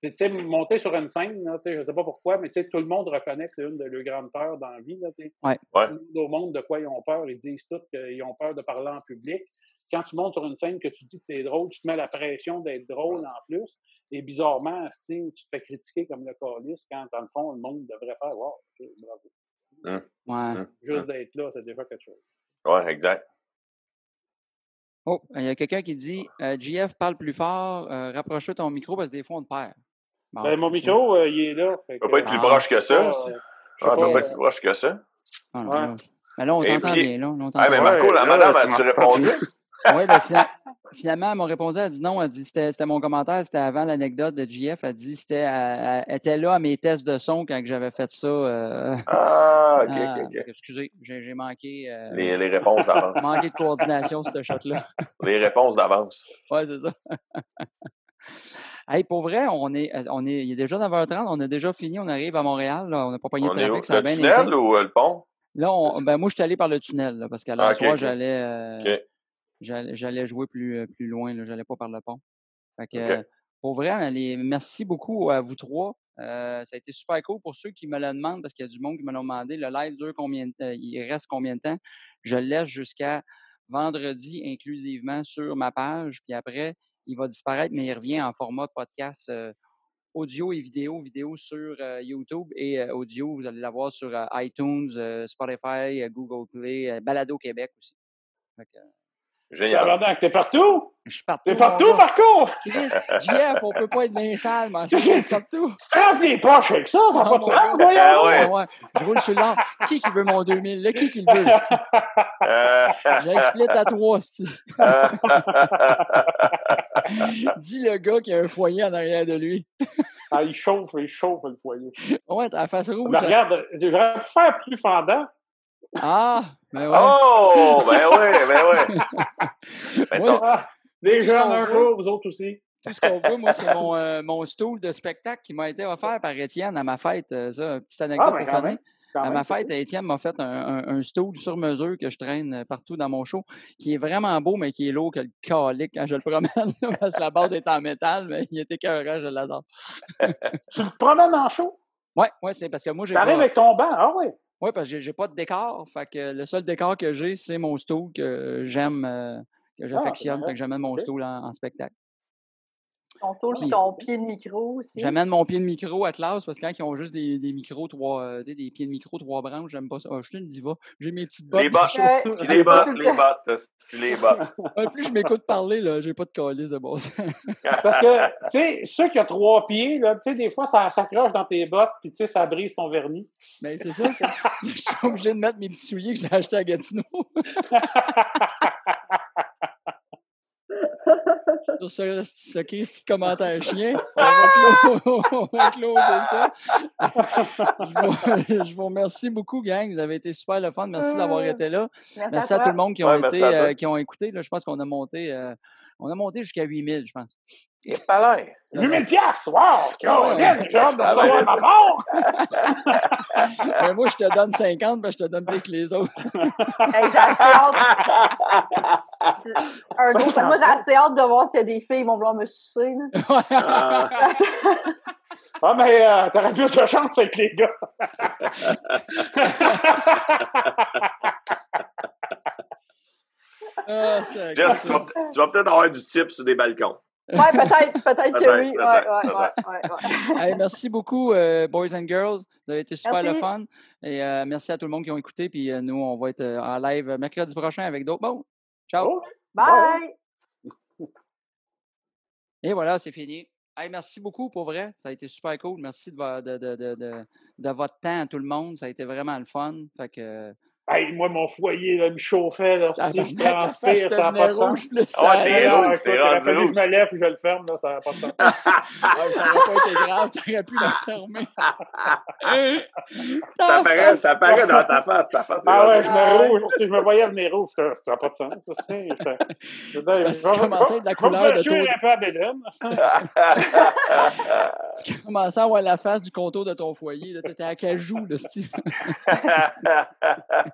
Speaker 4: tu sais, monter sur une scène, là, je ne sais pas pourquoi, mais tout le monde reconnaît que c'est une de leurs grandes peurs dans la vie. Là,
Speaker 1: ouais.
Speaker 3: Ouais.
Speaker 4: Au monde, de quoi ils ont peur, ils disent tous qu'ils ont peur de parler en public. Quand tu montes sur une scène que tu dis que tu es drôle, tu te mets la pression d'être drôle en plus. Et bizarrement, tu te fais critiquer comme le calice quand, dans le fond, le monde devrait faire Wow, bravo.
Speaker 3: Hum.
Speaker 1: Ouais.
Speaker 3: Hum.
Speaker 4: Juste d'être là, c'est déjà quelque chose.
Speaker 3: Ouais, exact.
Speaker 1: Oh, il y a quelqu'un qui dit euh, JF, parle plus fort, euh, rapproche-toi ton micro parce que des fois on te perd. Bon,
Speaker 4: Ben, mon micro, euh, il est là.
Speaker 3: Ça peut pas être plus
Speaker 1: Ah.
Speaker 3: proche que ça. ça.
Speaker 4: je
Speaker 3: Ah, ça peut
Speaker 4: pas,
Speaker 3: être plus proche que ça.
Speaker 1: Ah, non,
Speaker 4: Ouais.
Speaker 1: là. Mais là, on t'entend
Speaker 3: puis-
Speaker 1: bien, là. on
Speaker 3: Ah, mais. Marco, la
Speaker 4: là,
Speaker 3: madame,
Speaker 4: tu
Speaker 3: as-tu répondu?
Speaker 1: Oui, ben, fina- finalement, elle m'a répondu, elle dit non, elle dit c'était mon commentaire, c'était avant l'anecdote de JF, elle dit c'était elle, elle était là à mes tests de son quand j'avais fait ça. euh,
Speaker 3: Ah, ok,
Speaker 1: ah,
Speaker 3: ok, ok.
Speaker 1: fait que Excusez, j'ai manqué, euh,
Speaker 3: Les, les réponses d'avance.
Speaker 1: manqué de coordination, cette shot-là.
Speaker 3: Les réponses d'avance.
Speaker 1: Ouais, c'est ça. hey, pour vrai, on est, on est, il est déjà 9h30, on a déjà fini, on arrive à Montréal, là, on n'a pas pogné de trafic, ça
Speaker 3: Le
Speaker 1: bien
Speaker 3: tunnel
Speaker 1: été.
Speaker 3: ou euh, le pont?
Speaker 1: Là, on- ben, moi, je suis allé par le tunnel, là, parce qu'à la
Speaker 3: Ah, ok,
Speaker 1: soir,
Speaker 3: ok.
Speaker 1: j'allais euh,
Speaker 3: Ok.
Speaker 1: J'allais jouer plus, euh, plus loin, là, j'allais pas par le pont. Fait que, euh, pour vrai, les, merci beaucoup à vous trois. Euh, ça a été super cool pour ceux qui me le demandent, parce qu'il y a du monde qui me l'ont demandé. Le live dure combien de temps? Il reste combien de temps? Je le laisse jusqu'à vendredi inclusivement sur ma page, puis après, il va disparaître, mais il revient en format podcast euh, audio et vidéo, vidéo sur euh, YouTube et euh, audio, vous allez l'avoir sur euh, iTunes, euh, Spotify, euh, Google Play, euh, Balado Québec aussi. Euh,
Speaker 3: Génial.
Speaker 4: T'es partout?
Speaker 1: je suis partout.
Speaker 4: T'es partout. Marco?
Speaker 1: JF, on peut pas être bien sale, mais je suis partout.
Speaker 4: Tu te remplis les poches avec ça, ça n'a
Speaker 1: Ah,
Speaker 4: pas de sens,
Speaker 1: gars.
Speaker 4: voyons!
Speaker 3: Ah ouais.
Speaker 1: Ouais, ouais. Je roule sur l'or. Qui qui veut mon 2000? Là, qui qui le veut? esti?
Speaker 3: Euh,
Speaker 1: J'ai un split à trois,
Speaker 3: euh,
Speaker 1: Dis le gars qui a un foyer en arrière de lui.
Speaker 4: Ah, il chauffe, il chauffe le foyer.
Speaker 1: Ouais, t'as la face rouge.
Speaker 4: Mais regarde, j'aurais pu faire plus fendant.
Speaker 1: Ah, mais ouais.
Speaker 3: oh, ben oui, ben oui. Ben
Speaker 1: Ouais.
Speaker 3: ça,
Speaker 4: Ah, jeunes, un jour, vous autres aussi.
Speaker 1: Tout ce qu'on veut, moi, c'est mon, euh, mon stool de spectacle qui m'a été offert par Étienne à ma fête. Euh, ça, une petite anecdote
Speaker 4: Ah, ben,
Speaker 1: pour
Speaker 4: quand
Speaker 1: finir.
Speaker 4: même. Quand
Speaker 1: À ma fête, Étienne m'a fait un, un, un stool sur mesure que je traîne euh, partout dans mon show, qui est vraiment beau, mais qui est lourd que le calique quand je le promène, parce que la base est en métal, mais il était écœurant, je l'adore.
Speaker 4: Tu te promènes en show?
Speaker 1: Ouais, ouais, c'est parce que moi, j'ai
Speaker 4: T'arrives
Speaker 1: pas,
Speaker 4: avec ton banc? Ah oui.
Speaker 1: Ouais, parce que j'ai- pas de décor. Fait que le seul décor que j'ai, c'est mon stool que j'aime, euh, que j'affectionne.
Speaker 4: Ah,
Speaker 1: fait que j'amène mon stool en, en spectacle.
Speaker 2: Ton tour puis
Speaker 1: Puis-
Speaker 2: ton pied de micro aussi?
Speaker 1: J'amène mon pied de micro à classe parce que quand ils ont juste des, des micros, trois, euh, tu sais, des pieds de micro, trois branches, j'aime pas ça. Ah, je suis une diva. J'ai mes petites bottes.
Speaker 3: Les
Speaker 1: de
Speaker 3: bottes. les bottes, les bottes, c'est les bottes.
Speaker 1: Ouais, plus je m'écoute parler, là, j'ai pas de calice de boss.
Speaker 4: Parce que, tu sais, ceux qui ont trois pieds, là, tu sais, des fois, ça s'accroche dans tes bottes, puis tu sais, ça brise ton vernis.
Speaker 1: Mais c'est ça. ça. Je suis obligé de mettre mes petits souliers que j'ai achetés à Gatineau. Sur ce, ce de commentaire chien, on va, clo- on va closer ça. Je vous, je vous remercie beaucoup, gang. Vous avez été super le fun. Merci d'avoir été là.
Speaker 2: Merci,
Speaker 1: Merci
Speaker 2: à,
Speaker 1: tout le monde qui ont,
Speaker 3: Ouais,
Speaker 1: été, euh, qui ont écouté. Là, je pense qu'on a monté, euh, on a monté jusqu'à 8000, je pense.
Speaker 3: Et pas là.
Speaker 4: 8000 piastres! Wow! J'ai hâte de
Speaker 3: Ça va
Speaker 4: savoir ma part!
Speaker 1: Mais moi, je te donne 50, ben, je te donne plus que les autres.
Speaker 2: Hey, j'ai assez hâte. Un jour, moi, j'ai assez hâte de voir s'il y a des filles qui vont vouloir me sucer. là.
Speaker 3: Ah,
Speaker 4: Ah, mais euh, t'aurais plus de chance avec les gars.
Speaker 1: Ah,
Speaker 3: Jess, tu vas, peut-être avoir du type sur des balcons.
Speaker 2: Ouais, peut-être, peut-être que oui. Ouais,
Speaker 3: peut-être,
Speaker 2: ouais, ouais, ouais, ouais.
Speaker 1: Hey, merci beaucoup, euh, boys and girls. Vous avez été super
Speaker 2: Merci.
Speaker 1: le fun. Et euh, merci à tout le monde qui ont écouté. Puis euh, nous, on va être en live mercredi prochain avec d'autres. Bon, ciao.
Speaker 4: Oh.
Speaker 2: Bye!
Speaker 1: Et voilà, c'est fini. Hey, merci beaucoup pour vrai. Ça a été super cool. Merci de, de, de, de, de, de votre temps à tout le monde. Ça a été vraiment le fun. Fait que.
Speaker 4: Hey, moi, mon foyer, là, me chauffait, là, si je
Speaker 1: face
Speaker 4: transpire, ça n'a pas de sens.
Speaker 1: rouge,
Speaker 3: Ah,
Speaker 1: ça
Speaker 3: t'es rouge, t'es rendu
Speaker 4: fallu que
Speaker 3: rouge.
Speaker 4: je me lève et je le ferme, là, ça n'a pas de sens.
Speaker 1: Ouais, ça n'aurait pas été grave. T'aurais pu la fermer.
Speaker 3: Ça paraît, ça paraît dans ta face. Ta face
Speaker 4: Ah ouais, je me rouge. Si je me voyais venir rouge, ça n'a pas de sens. je-
Speaker 1: tu commençais avec la
Speaker 4: vais
Speaker 1: couleur de ton-
Speaker 4: un peu à Bédène.
Speaker 1: Tu commençais à avoir la face du contour de ton foyer. Tu étais à cajou, là, Steve?